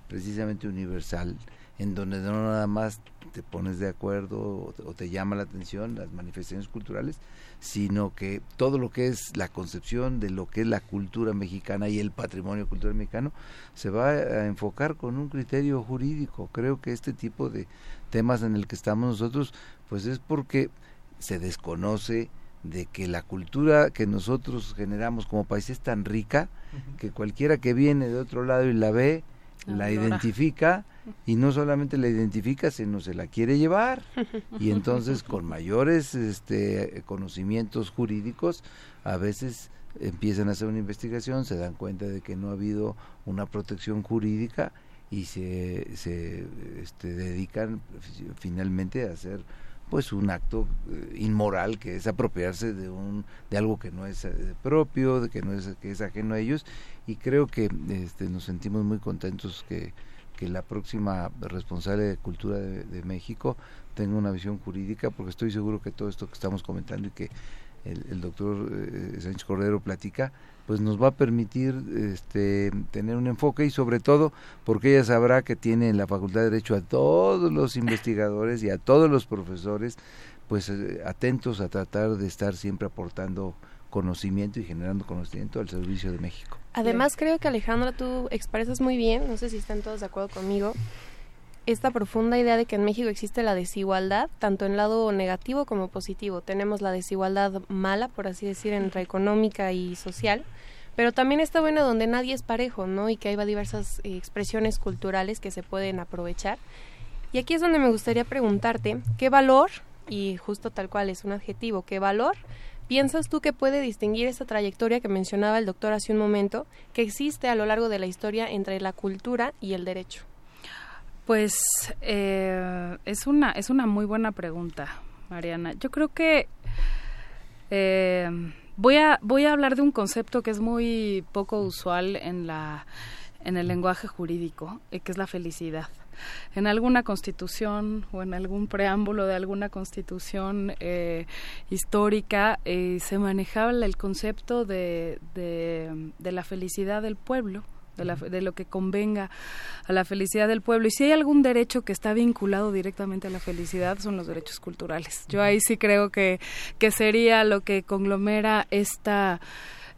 precisamente universal, en donde no nada más te pones de acuerdo o te, llama la atención las manifestaciones culturales, sino que todo lo que es la concepción de lo que es la cultura mexicana y el patrimonio cultural mexicano se va a enfocar con un criterio jurídico. Creo que este tipo de temas en el que estamos nosotros, pues es porque se desconoce de que la cultura que nosotros generamos como país es tan rica que cualquiera que viene de otro lado y la ve, la identifica y no solamente la identifica, sino se la quiere llevar. Y entonces con mayores este, conocimientos jurídicos, a veces empiezan a hacer una investigación, se dan cuenta de que no ha habido una protección jurídica y se, se este, dedican finalmente a hacer pues un acto eh, inmoral que es apropiarse de un de algo que no es eh, propio de que no es que es ajeno a ellos. Y creo que este, nos sentimos muy contentos que, que la próxima responsable de cultura de, México tenga una visión jurídica porque estoy seguro que todo esto que estamos comentando y que el, doctor eh, Sánchez Cordero platica pues nos va a permitir este, tener un enfoque y sobre todo porque ella sabrá que tiene en la Facultad de Derecho a todos los investigadores y a todos los profesores pues eh, atentos a tratar de estar siempre aportando conocimiento y generando conocimiento al servicio de México. Además creo que Alejandra tú expresas muy bien, no sé si están todos de acuerdo conmigo, esta profunda idea de que en México existe la desigualdad, tanto en lado negativo como positivo. Tenemos la desigualdad mala, por así decir, entre económica y social, pero también está bueno donde nadie es parejo, ¿no? Y que hay diversas eh, expresiones culturales que se pueden aprovechar. Y aquí es donde me gustaría preguntarte, ¿qué valor, y justo tal cual es un adjetivo, qué valor piensas tú que puede distinguir esta trayectoria que mencionaba el doctor hace un momento, que existe a lo largo de la historia entre la cultura y el derecho? Pues eh, es, una, es una muy buena pregunta, Mariana. Yo creo que eh, voy, a, voy a hablar de un concepto que es muy poco usual en, la, en el lenguaje jurídico, y que es la felicidad en alguna constitución o en algún preámbulo de alguna constitución eh, histórica se manejaba el concepto de, de, la felicidad del pueblo de, lo que convenga a la felicidad del pueblo. Y si hay algún derecho que está vinculado directamente a la felicidad, son los derechos culturales. Yo ahí sí creo que, que sería lo que conglomera esta,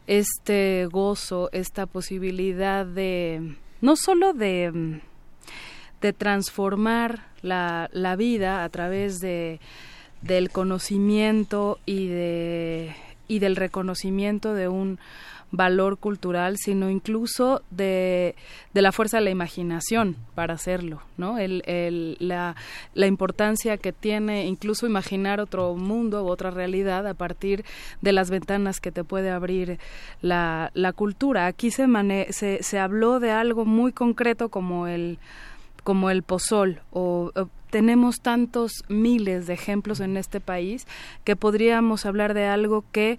este gozo, esta posibilidad de, no solo de, de transformar la, la vida a través de del conocimiento y de y del reconocimiento de un valor cultural, sino incluso de, de la fuerza de la imaginación para hacerlo, ¿no? El, el, la, la importancia que tiene incluso imaginar otro mundo u otra realidad a partir de las ventanas que te puede abrir la, la cultura. Aquí se, se, se habló de algo muy concreto como el como el pozol o tenemos tantos miles de ejemplos en este país que podríamos hablar de algo que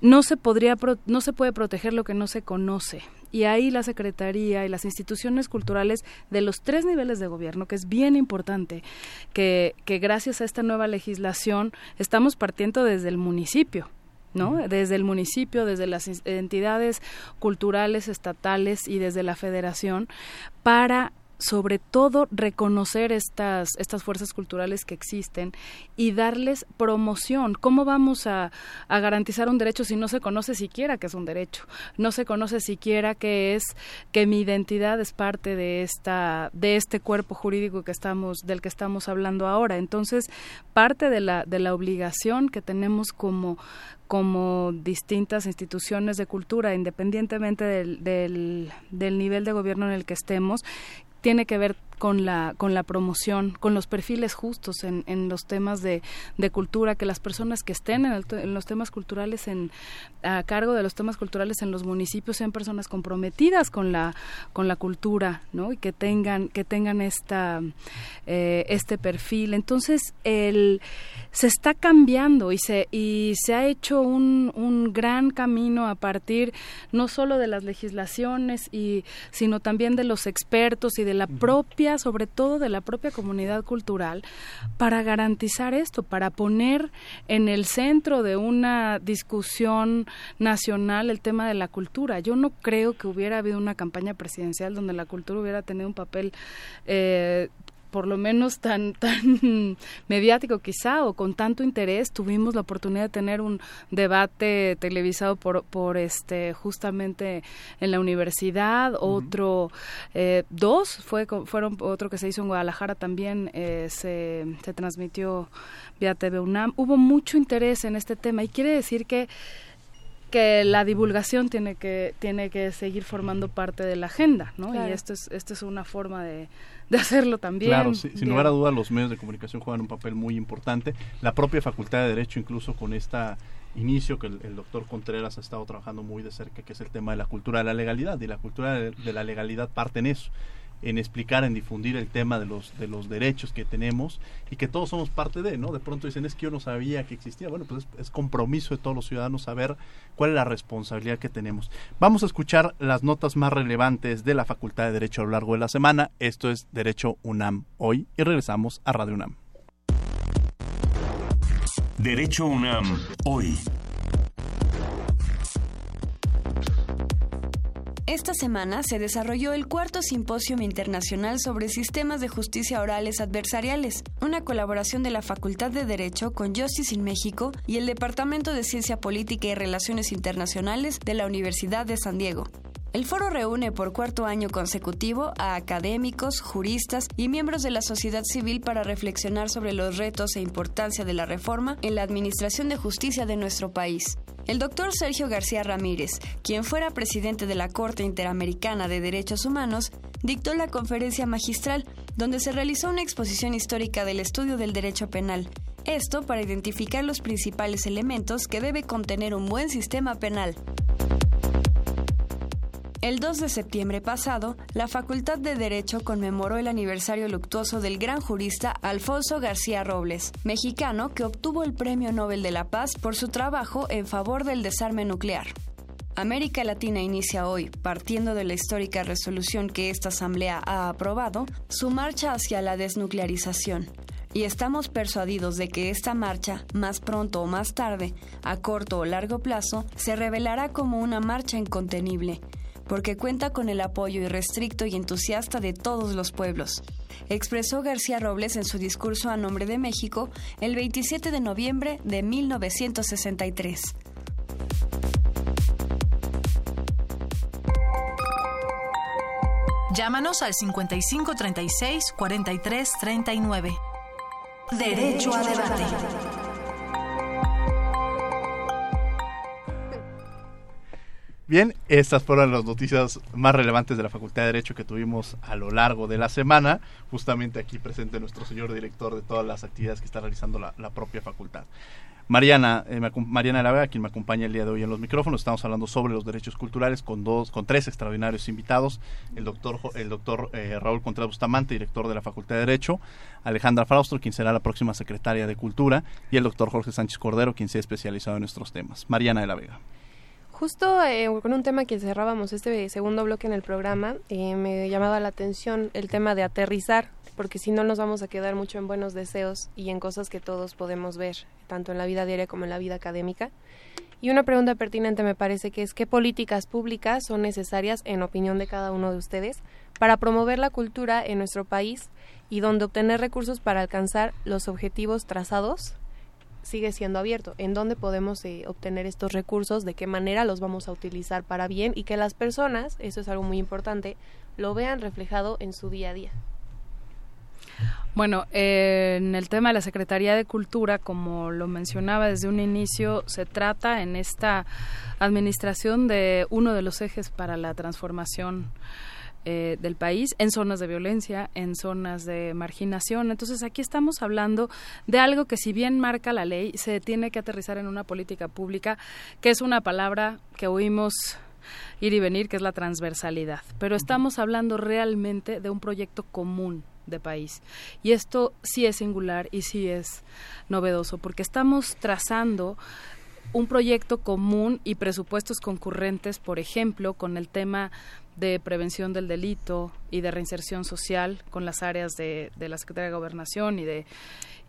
no se podría no se puede proteger lo que no se conoce y ahí la secretaría y las instituciones culturales de los tres niveles de gobierno que es bien importante que, que gracias a esta nueva legislación estamos partiendo desde el municipio ¿no? Desde el municipio, desde las entidades culturales estatales y desde la federación para sobre todo reconocer estas, estas fuerzas culturales que existen y darles promoción. ¿Cómo vamos a, a, garantizar un derecho si no se conoce siquiera que es un derecho? No se conoce siquiera que es que mi identidad es parte de esta de este cuerpo jurídico que estamos del que estamos hablando ahora. Entonces, parte de la de la obligación que tenemos como como distintas instituciones de cultura, independientemente del, del, del nivel de gobierno en el que estemos, tiene que ver con la, con la promoción, con los perfiles justos en, en los temas de, de, cultura, que las personas que estén en, en, los temas culturales, en, a cargo de los temas culturales en los municipios, sean personas comprometidas con la, con la cultura, ¿no? Y que tengan, que tengan esta, eh, este perfil. Entonces, el, se está cambiando y se, y se ha hecho un, un gran camino a partir no solo de las legislaciones, y, sino también de los expertos y de la propia sobre todo de la propia comunidad cultural para garantizar esto, para poner en el centro de una discusión nacional el tema de la cultura. Yo no creo que hubiera habido una campaña presidencial donde la cultura hubiera tenido un papel eh, por lo menos tan tan mediático quizá o con tanto interés tuvimos la oportunidad de tener un debate televisado por por este justamente en la universidad otro eh, dos fue fueron otro que se hizo en Guadalajara también eh, se, se transmitió vía TV UNAM. Hubo mucho interés en este tema y quiere decir que que la divulgación tiene que tiene que seguir formando parte de la agenda, ¿no? Y esto es esto es una forma de, de hacerlo también. Claro, sin lugar a dudas los medios de comunicación juegan un papel muy importante. La propia Facultad de Derecho, incluso con esta inicio que el, doctor Contreras ha estado trabajando muy de cerca, que es el tema de la cultura de la legalidad. Y la cultura de la legalidad parte en eso en explicar, en difundir el tema de los, de los derechos que tenemos y que todos somos parte de, ¿no? De pronto dicen, es que yo no sabía que existía. Bueno, pues es, compromiso de todos los ciudadanos saber cuál es la responsabilidad que tenemos. Vamos a escuchar las notas más relevantes de la Facultad de Derecho a lo largo de la semana. Esto es Derecho UNAM hoy y regresamos a Radio UNAM. Derecho UNAM hoy. Esta semana se desarrolló el cuarto Simposio Internacional sobre Sistemas de Justicia Orales Adversariales, una colaboración de la Facultad de Derecho con Justice in México y el Departamento de Ciencia Política y Relaciones Internacionales de la Universidad de San Diego. El foro reúne por cuarto año consecutivo a académicos, juristas y miembros de la sociedad civil para reflexionar sobre los retos e importancia de la reforma en la administración de justicia de nuestro país. El doctor Sergio García Ramírez, quien fuera presidente de la Corte Interamericana de Derechos Humanos, dictó la conferencia magistral, donde se realizó una exposición histórica del estudio del derecho penal. Esto para identificar los principales elementos que debe contener un buen sistema penal. El 2 de septiembre pasado, la Facultad de Derecho conmemoró el aniversario luctuoso del gran jurista Alfonso García Robles, mexicano que obtuvo el Premio Nobel de la Paz por su trabajo en favor del desarme nuclear. América Latina inicia hoy, partiendo de la histórica resolución que esta Asamblea ha aprobado, su marcha hacia la desnuclearización. Y estamos persuadidos de que esta marcha, más pronto o más tarde, a corto o largo plazo, se revelará como una marcha incontenible, porque cuenta con el apoyo irrestricto y entusiasta de todos los pueblos, expresó García Robles en su discurso a nombre de México el 27 de noviembre de 1963. Llámanos al 5536 4339. Derecho a debate. Bien, estas fueron las noticias más relevantes de la Facultad de Derecho que tuvimos a lo largo de la semana. Justamente aquí presente nuestro señor director de todas las actividades que está realizando la, propia facultad. Mariana, eh, Mariana La Vega, quien me acompaña el día de hoy en los micrófonos, estamos hablando sobre los derechos culturales con dos, con tres extraordinarios invitados, el doctor, el doctor eh, Raúl Contreras Bustamante, director de la Facultad de Derecho, Alejandra Fraustro, quien será la próxima secretaria de Cultura, y el doctor Jorge Sánchez Cordero, quien se ha especializado en nuestros temas. Mariana de la Vega. Justo eh, con un tema que cerrábamos este segundo bloque en el programa, eh, me llamaba la atención el tema de aterrizar, porque si no nos vamos a quedar mucho en buenos deseos y en cosas que todos podemos ver, tanto en la vida diaria como en la vida académica. Y una pregunta pertinente me parece que es qué políticas públicas son necesarias, en opinión de cada uno de ustedes, para promover la cultura en nuestro país y donde obtener recursos para alcanzar los objetivos trazados sigue siendo abierto. ¿En dónde podemos eh, obtener estos recursos? ¿De qué manera los vamos a utilizar para bien? Y que las personas, eso es algo muy importante, lo vean reflejado en su día a día. Bueno, en el tema de la Secretaría de Cultura, como lo mencionaba desde un inicio, se trata en esta administración de uno de los ejes para la transformación eh, del país en zonas de violencia, en zonas de marginación. Entonces aquí estamos hablando de algo que si bien marca la ley, se tiene que aterrizar en una política pública, que es una palabra que oímos ir y venir, que es la transversalidad. Pero estamos hablando realmente de un proyecto común de país. Y esto sí es singular y sí es novedoso, porque estamos trazando un proyecto común y presupuestos concurrentes, por ejemplo, con el tema de prevención del delito y de reinserción social con las áreas de, de la Secretaría de Gobernación y de,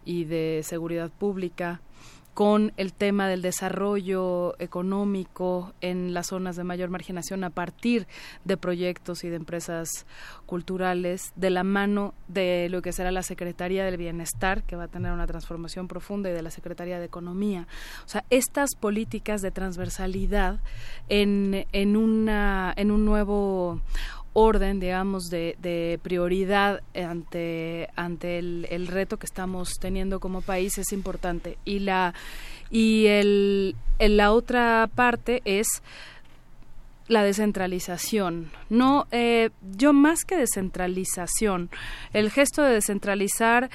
y de Seguridad Pública con el tema del desarrollo económico en las zonas de mayor marginación a partir de proyectos y de empresas culturales, de la mano de lo que será la Secretaría del Bienestar, que va a tener una transformación profunda, y de la Secretaría de Economía. O sea, estas políticas de transversalidad en, en, una, en un nuevo orden, digamos, de, prioridad ante, ante el, reto que estamos teniendo como país es importante. Y la, y el, la otra parte es la descentralización. No, eh, yo más que descentralización, el gesto de descentralizar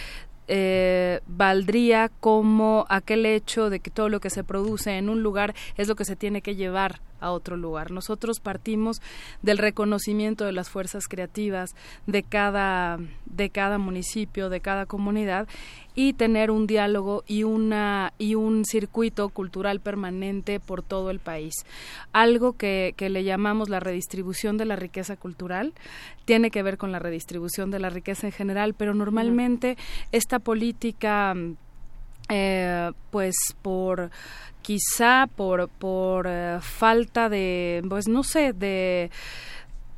eh, valdría como aquel hecho de que todo lo que se produce en un lugar es lo que se tiene que llevar a otro lugar. Nosotros partimos del reconocimiento de las fuerzas creativas de cada, de cada municipio, de cada comunidad y tener un diálogo y una y un circuito cultural permanente por todo el país. Algo que, que le llamamos la redistribución de la riqueza cultural tiene que ver con la redistribución de la riqueza en general, pero normalmente esta política eh, pues por quizá por por eh, falta de pues no sé de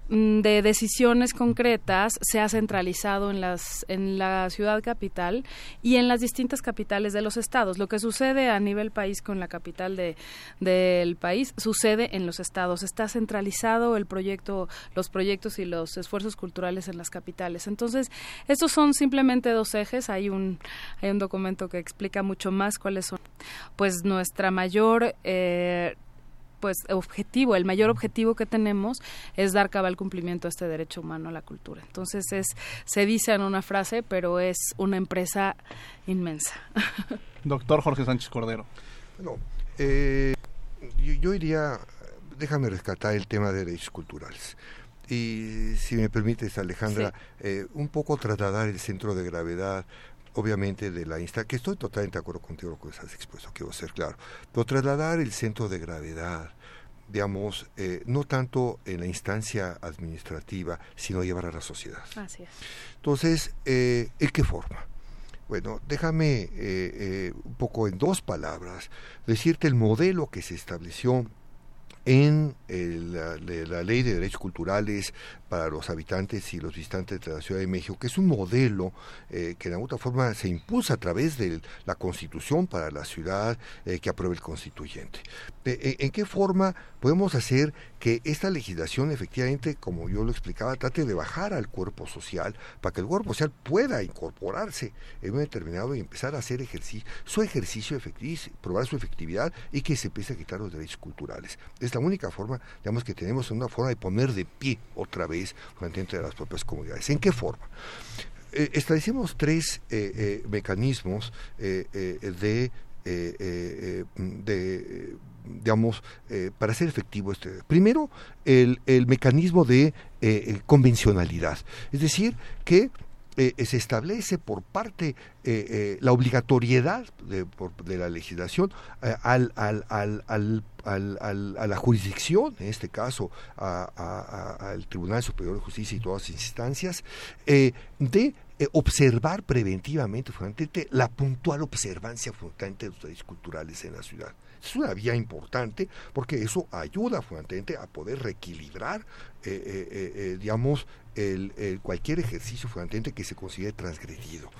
de decisiones concretas se ha centralizado en las en la ciudad capital y en las distintas capitales de los estados. Lo que sucede a nivel país con la capital de del país sucede en los estados. Está centralizado el proyecto los proyectos y los esfuerzos culturales en las capitales. Entonces estos son simplemente dos ejes. Hay un hay un documento que explica mucho más cuáles son pues nuestra mayor eh, pues objetivo, el mayor objetivo que tenemos es dar cabal cumplimiento a este derecho humano a la cultura. Entonces es se dice en una frase, pero es una empresa inmensa. Doctor Jorge Sánchez Cordero. Bueno, eh, yo, iría, déjame rescatar el tema de derechos culturales. Y si me permites, Alejandra, eh, un poco trasladar el centro de gravedad obviamente de la instancia, que estoy totalmente de acuerdo contigo con lo que has expuesto, quiero ser claro, pero trasladar el centro de gravedad, digamos, eh, no tanto en la instancia administrativa, sino llevar a la sociedad. Así es. Entonces, eh, ¿en qué forma? Bueno, déjame eh, un poco en dos palabras decirte el modelo que se estableció en la, la, ley de derechos culturales para los habitantes y los visitantes de la Ciudad de México, que es un modelo eh, que de alguna forma se impulsa a través de la constitución para la ciudad eh, que apruebe el constituyente. Eh, ¿En qué forma podemos hacer que esta legislación efectivamente, como yo lo explicaba, trate de bajar al cuerpo social para que el cuerpo social pueda incorporarse en un determinado y empezar a hacer ejercicio, su ejercicio efectivo, probar su efectividad y que se empiece a quitar los derechos culturales? Es la única forma, digamos, que tenemos una forma de poner de pie otra vez dentro de las propias comunidades. ¿En qué forma? Eh, establecemos tres eh, eh, mecanismos de, de digamos, para hacer efectivo este. Primero, el, el mecanismo de convencionalidad, es decir, que se establece por parte la obligatoriedad de, de la legislación al, al, al, al a la jurisdicción, en este caso al Tribunal Superior de Justicia y todas las instancias, eh, de eh, observar preventivamente, la puntual observancia fundamentalmente de los derechos culturales en la ciudad. Es una vía importante porque eso ayuda fundamentalmente a poder reequilibrar, eh, digamos, el, cualquier ejercicio fundamentalmente que se considere transgredido.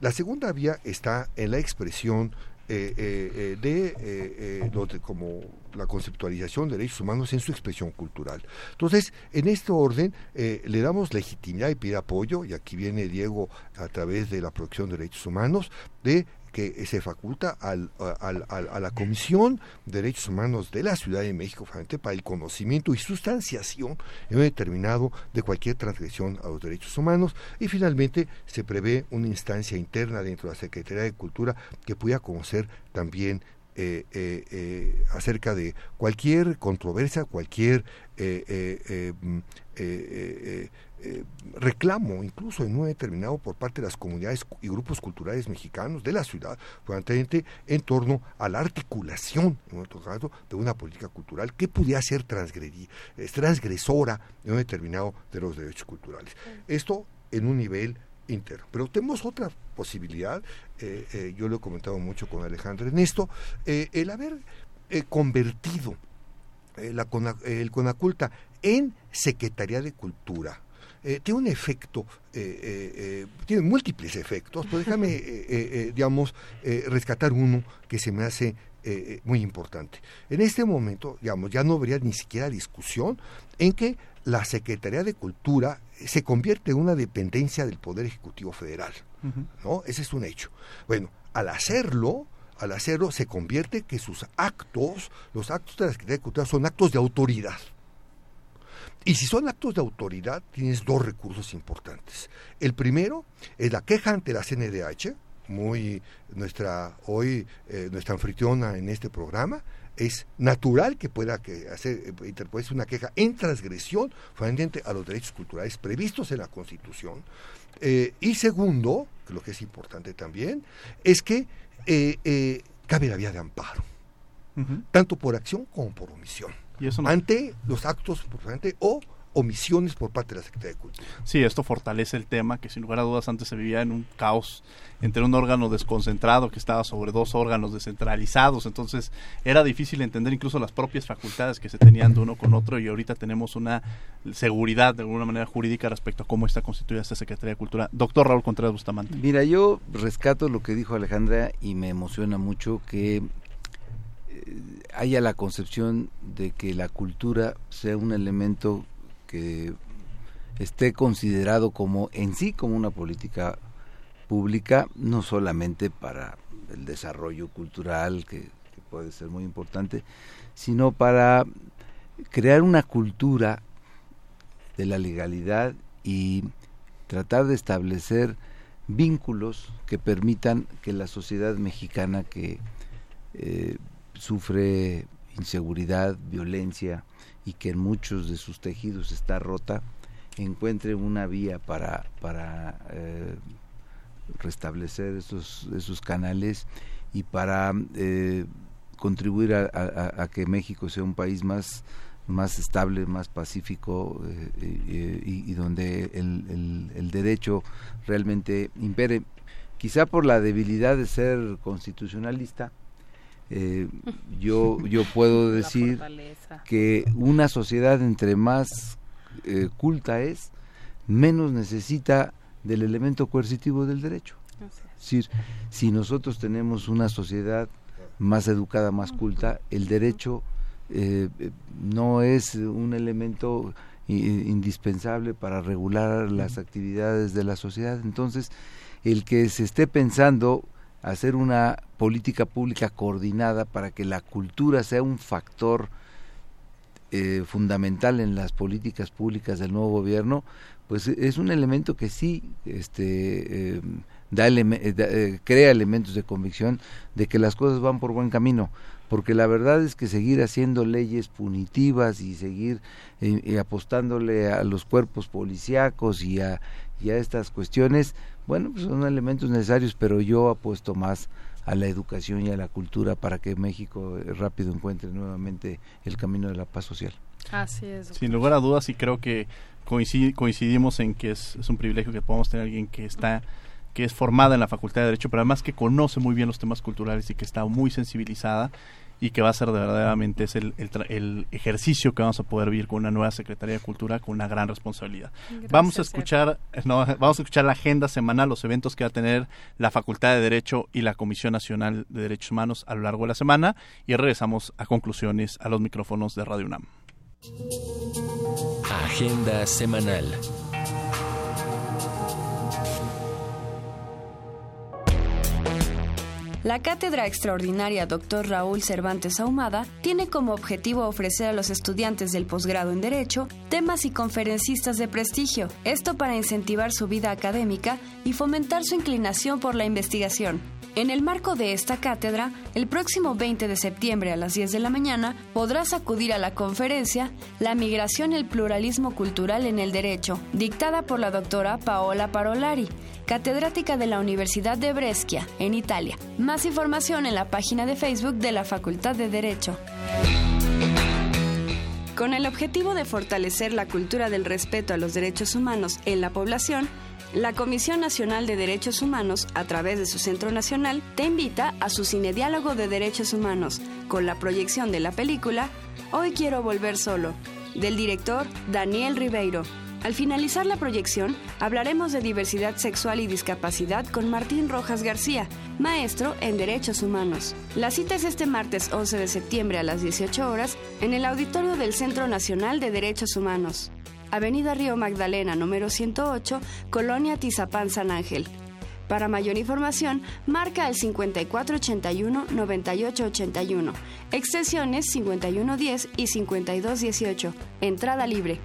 La segunda vía está en la expresión eh, eh, eh, de, como la conceptualización de derechos humanos en su expresión cultural. Entonces, en este orden, le damos legitimidad y pide apoyo, y aquí viene Diego a través de la producción de derechos humanos, de que se faculta al, a la Comisión de Derechos Humanos de la Ciudad de México para el conocimiento y sustanciación en un determinado de cualquier transgresión a los derechos humanos. Y finalmente se prevé una instancia interna dentro de la Secretaría de Cultura que pueda conocer también eh, eh, eh, acerca de cualquier controversia, cualquier mm, eh, reclamo, incluso en un determinado por parte de las comunidades y grupos culturales mexicanos de la ciudad, fundamentalmente en torno a la articulación, en otro caso, de una política cultural que pudiera ser transgresora en un determinado de los derechos culturales. Esto en un nivel interno. Pero tenemos otra posibilidad, eh, eh, yo lo he comentado mucho con Alejandro en esto, el haber convertido la, el CONACULTA en Secretaría de Cultura eh, tiene un efecto, eh, eh, tiene múltiples efectos, pero déjame, digamos, rescatar uno que se me hace muy importante. En este momento, digamos, ya no habría ni siquiera discusión en que la Secretaría de Cultura se convierte en una dependencia del Poder Ejecutivo Federal, ¿no? Ese es un hecho. Bueno, al hacerlo, al hacerlo se convierte que sus actos, los actos de la Secretaría de Cultura son actos de autoridad. Y si son actos de autoridad, tienes dos recursos importantes. El primero es la queja ante la CNDH, muy nuestra hoy eh, nuestra anfitriona en este programa, es natural que pueda que hacer eh, interponerse una queja en transgresión frente a los derechos culturales previstos en la Constitución. Eh, y segundo, que lo que es importante también, es que cabe la vía de amparo, tanto por acción como por omisión ante los actos o omisiones por parte de la Secretaría de Cultura. Sí, esto fortalece el tema que sin lugar a dudas antes se vivía en un caos entre un órgano desconcentrado que estaba sobre dos órganos descentralizados, entonces era difícil entender incluso las propias facultades que se tenían de uno con otro y ahorita tenemos una seguridad de alguna manera jurídica respecto a cómo está constituida esta Secretaría de Cultura. Doctor Raúl Contreras Bustamante. Mira, yo rescato lo que dijo Alejandra y me emociona mucho que haya la concepción de que la cultura sea un elemento que esté considerado como en sí como una política pública, no solamente para el desarrollo cultural, que, puede ser muy importante, sino para crear una cultura de la legalidad y tratar de establecer vínculos que permitan que la sociedad mexicana que eh, sufre inseguridad, violencia y que en muchos de sus tejidos está rota, encuentre una vía para, para eh, restablecer esos, canales y para eh, contribuir a, que México sea un país más, más estable, más pacífico eh, y, donde el, el derecho realmente impere. Quizá por la debilidad de ser constitucionalista, eh, yo, yo puedo decir que una sociedad entre más eh, culta es, menos necesita del elemento coercitivo del derecho. Es decir, si nosotros tenemos una sociedad más educada, más culta, el derecho eh, no es un elemento indispensable para regular las actividades de la sociedad. Entonces, el que se esté pensando hacer una política pública coordinada para que la cultura sea un factor eh, fundamental en las políticas públicas del nuevo gobierno, pues es un elemento que sí este, eh, da eh, crea elementos de convicción de que las cosas van por buen camino, porque la verdad es que seguir haciendo leyes punitivas y seguir apostándole a los cuerpos policíacos y a, y a estas cuestiones, bueno, pues son elementos necesarios, pero yo apuesto más a la educación y a la cultura para que México eh, rápido encuentre nuevamente el camino de la paz social. Así es. Sin lugar a dudas, y creo que coincidimos en que es, es un privilegio que podamos tener alguien que está que es formada en la Facultad de Derecho, pero además que conoce muy bien los temas culturales y que está muy sensibilizada y que va a ser de verdaderamente es el, el, ejercicio que vamos a poder vivir con una nueva Secretaría de Cultura con una gran responsabilidad. vamos a escuchar vamos a escuchar la agenda semanal, los eventos que va a tener la Facultad de Derecho y la Comisión Nacional de Derechos Humanos a lo largo de la semana y regresamos a conclusiones a los micrófonos de Radio UNAM. Agenda semanal. La cátedra extraordinaria Dr. Raúl Cervantes Ahumada tiene como objetivo ofrecer a los estudiantes del posgrado en Derecho temas y conferencistas de prestigio, esto para incentivar su vida académica y fomentar su inclinación por la investigación. En el marco de esta cátedra, el próximo 20 de septiembre a las 10 de la mañana podrás acudir a la conferencia La migración y el pluralismo cultural en el derecho, dictada por la doctora Paola Parolari, catedrática de la Universidad de Brescia, en Italia. Más información en la página de Facebook de la Facultad de Derecho. Con el objetivo de fortalecer la cultura del respeto a los derechos humanos en la población, la Comisión Nacional de Derechos Humanos, a través de su Centro Nacional, te invita a su Cine Diálogo de Derechos Humanos, con la proyección de la película Hoy quiero volver solo, del director Daniel Ribeiro. Al finalizar la proyección, hablaremos de diversidad sexual y discapacidad con Martín Rojas García, maestro en Derechos Humanos. La cita es este martes 11 de septiembre a las 18 horas en el auditorio del Centro Nacional de Derechos Humanos. Avenida Río Magdalena, número 108, Colonia Tizapán San Ángel. Para mayor información, marca el 5481-9881, extensiones 5110 y 5218, entrada libre.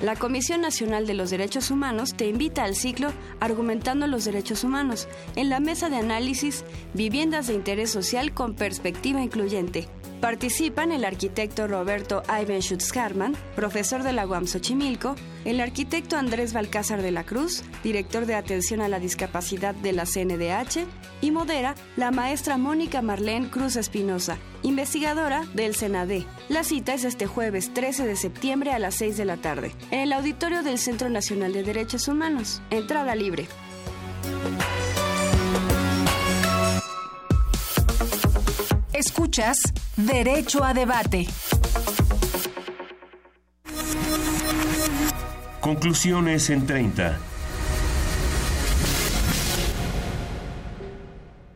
La Comisión Nacional de los Derechos Humanos te invita al ciclo Argumentando los Derechos Humanos en la mesa de análisis Viviendas de Interés Social con Perspectiva Incluyente. Participan el arquitecto Roberto Ivan Schutz-Harman, profesor de la UAM Xochimilco, el arquitecto Andrés Balcázar de la Cruz, director de Atención a la Discapacidad de la CNDH, y modera la maestra Mónica Marlene Cruz Espinosa, investigadora del SENADE. La cita es este jueves 13 de septiembre a las 6 de la tarde, en el auditorio del Centro Nacional de Derechos Humanos. Entrada libre. Escuchas Derecho a Debate. Conclusiones en 30.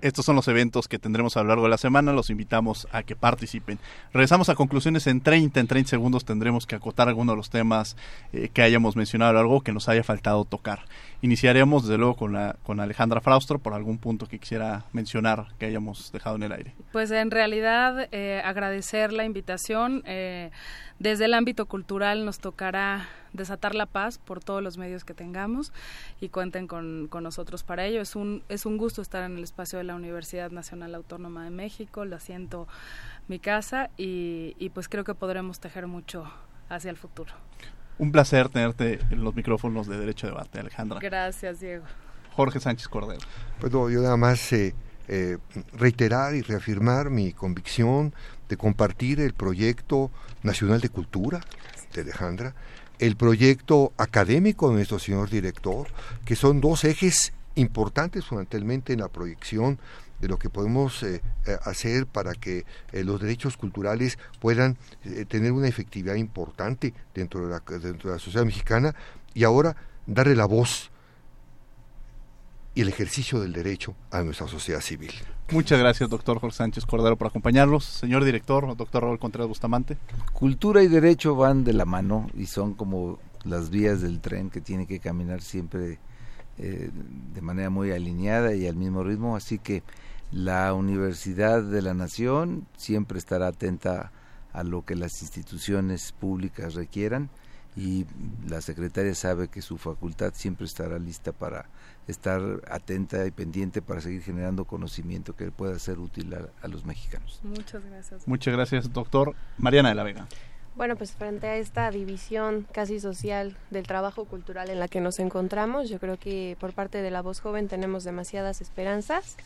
Estos son los eventos que tendremos a lo largo de la semana. Los invitamos a que participen. Regresamos a conclusiones en 30. En 30 segundos tendremos que acotar algunos de los temas eh, que hayamos mencionado, algo que nos haya faltado tocar. Iniciaremos desde luego con, la, con Alejandra Fraustro por algún punto que quisiera mencionar que hayamos dejado en el aire. Pues en realidad eh, agradecer la invitación. Eh, desde el ámbito cultural nos tocará desatar la paz por todos los medios que tengamos y cuenten con, con, nosotros para ello. Es un, es un gusto estar en el espacio de la Universidad Nacional Autónoma de México, lo siento mi casa y, y pues creo que podremos tejer mucho hacia el futuro. Un placer tenerte en los micrófonos de Derecho a Debate, Alejandra. Gracias, Diego. Jorge Sánchez Cordero. Pues no, yo nada más eh, eh, reiterar y reafirmar mi convicción de compartir el proyecto nacional de cultura de Alejandra, el proyecto académico de nuestro señor director, que son dos ejes importantes fundamentalmente en la proyección de lo que podemos eh, hacer para que eh, los derechos culturales puedan eh, tener una efectividad importante dentro de, la, dentro de la sociedad mexicana y ahora darle la voz y el ejercicio del derecho a nuestra sociedad civil. Muchas gracias, doctor Jorge Sánchez Cordero, por acompañarnos. Señor director, doctor Raúl Contreras Bustamante. Cultura y derecho van de la mano y son como las vías del tren que tiene que caminar siempre eh, de manera muy alineada y al mismo ritmo. Así que la Universidad de la Nación siempre estará atenta a lo que las instituciones públicas requieran y la secretaria sabe que su facultad siempre estará lista para estar atenta y pendiente para seguir generando conocimiento que pueda ser útil a, a los mexicanos. Muchas gracias. Muchas gracias, doctor. Mariana de la Vega. Bueno, pues frente a esta división casi social del trabajo cultural en la que nos encontramos, yo creo que por parte de la voz joven tenemos demasiadas esperanzas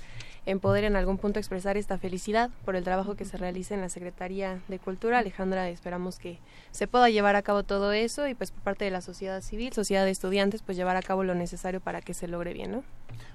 en poder en algún punto expresar esta felicidad por el trabajo que se realiza en la Secretaría de Cultura. Alejandra, esperamos que se pueda llevar a cabo todo eso y pues por parte de la sociedad civil, sociedad de estudiantes, pues llevar a cabo lo necesario para que se logre bien, ¿no?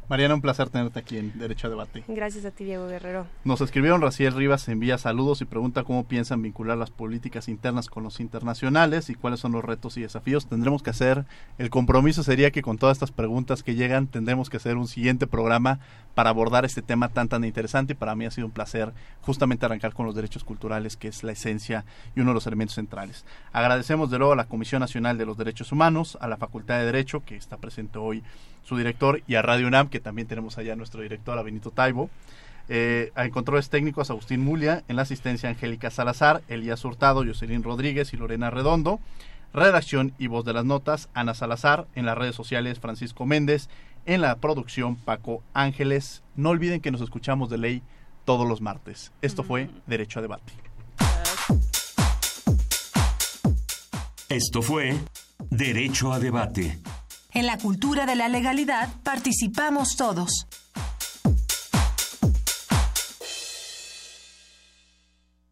Mariana, un placer tenerte aquí en Derecho a Debate. Gracias a ti, Diego Guerrero. Nos escribieron, Raciel Rivas envía saludos y pregunta cómo piensan vincular las políticas internas con los internacionales y cuáles son los retos y desafíos. Tendremos que hacer, el compromiso sería que con todas estas preguntas que llegan, tendremos que hacer un siguiente programa para abordar este tema tan tan interesante para mí ha sido un placer justamente arrancar con los derechos culturales, que es la esencia y uno de los elementos centrales. Agradecemos de nuevo a la Comisión Nacional de los Derechos Humanos, a la Facultad de Derecho, que está presente hoy su director, y a Radio UNAM, que también tenemos allá nuestro director, a Benito Taibo. Eh, a controles técnicos Agustín Mulia, en la asistencia Angélica Salazar, Elías Hurtado, Jocelyn Rodríguez y Lorena Redondo. Redacción y voz de las notas, Ana Salazar. En las redes sociales, Francisco Méndez. En la producción, Paco Ángeles. No olviden que nos escuchamos de ley todos los martes. Esto fue Derecho a Debate. Esto fue Derecho a Debate. En la cultura de la legalidad participamos todos.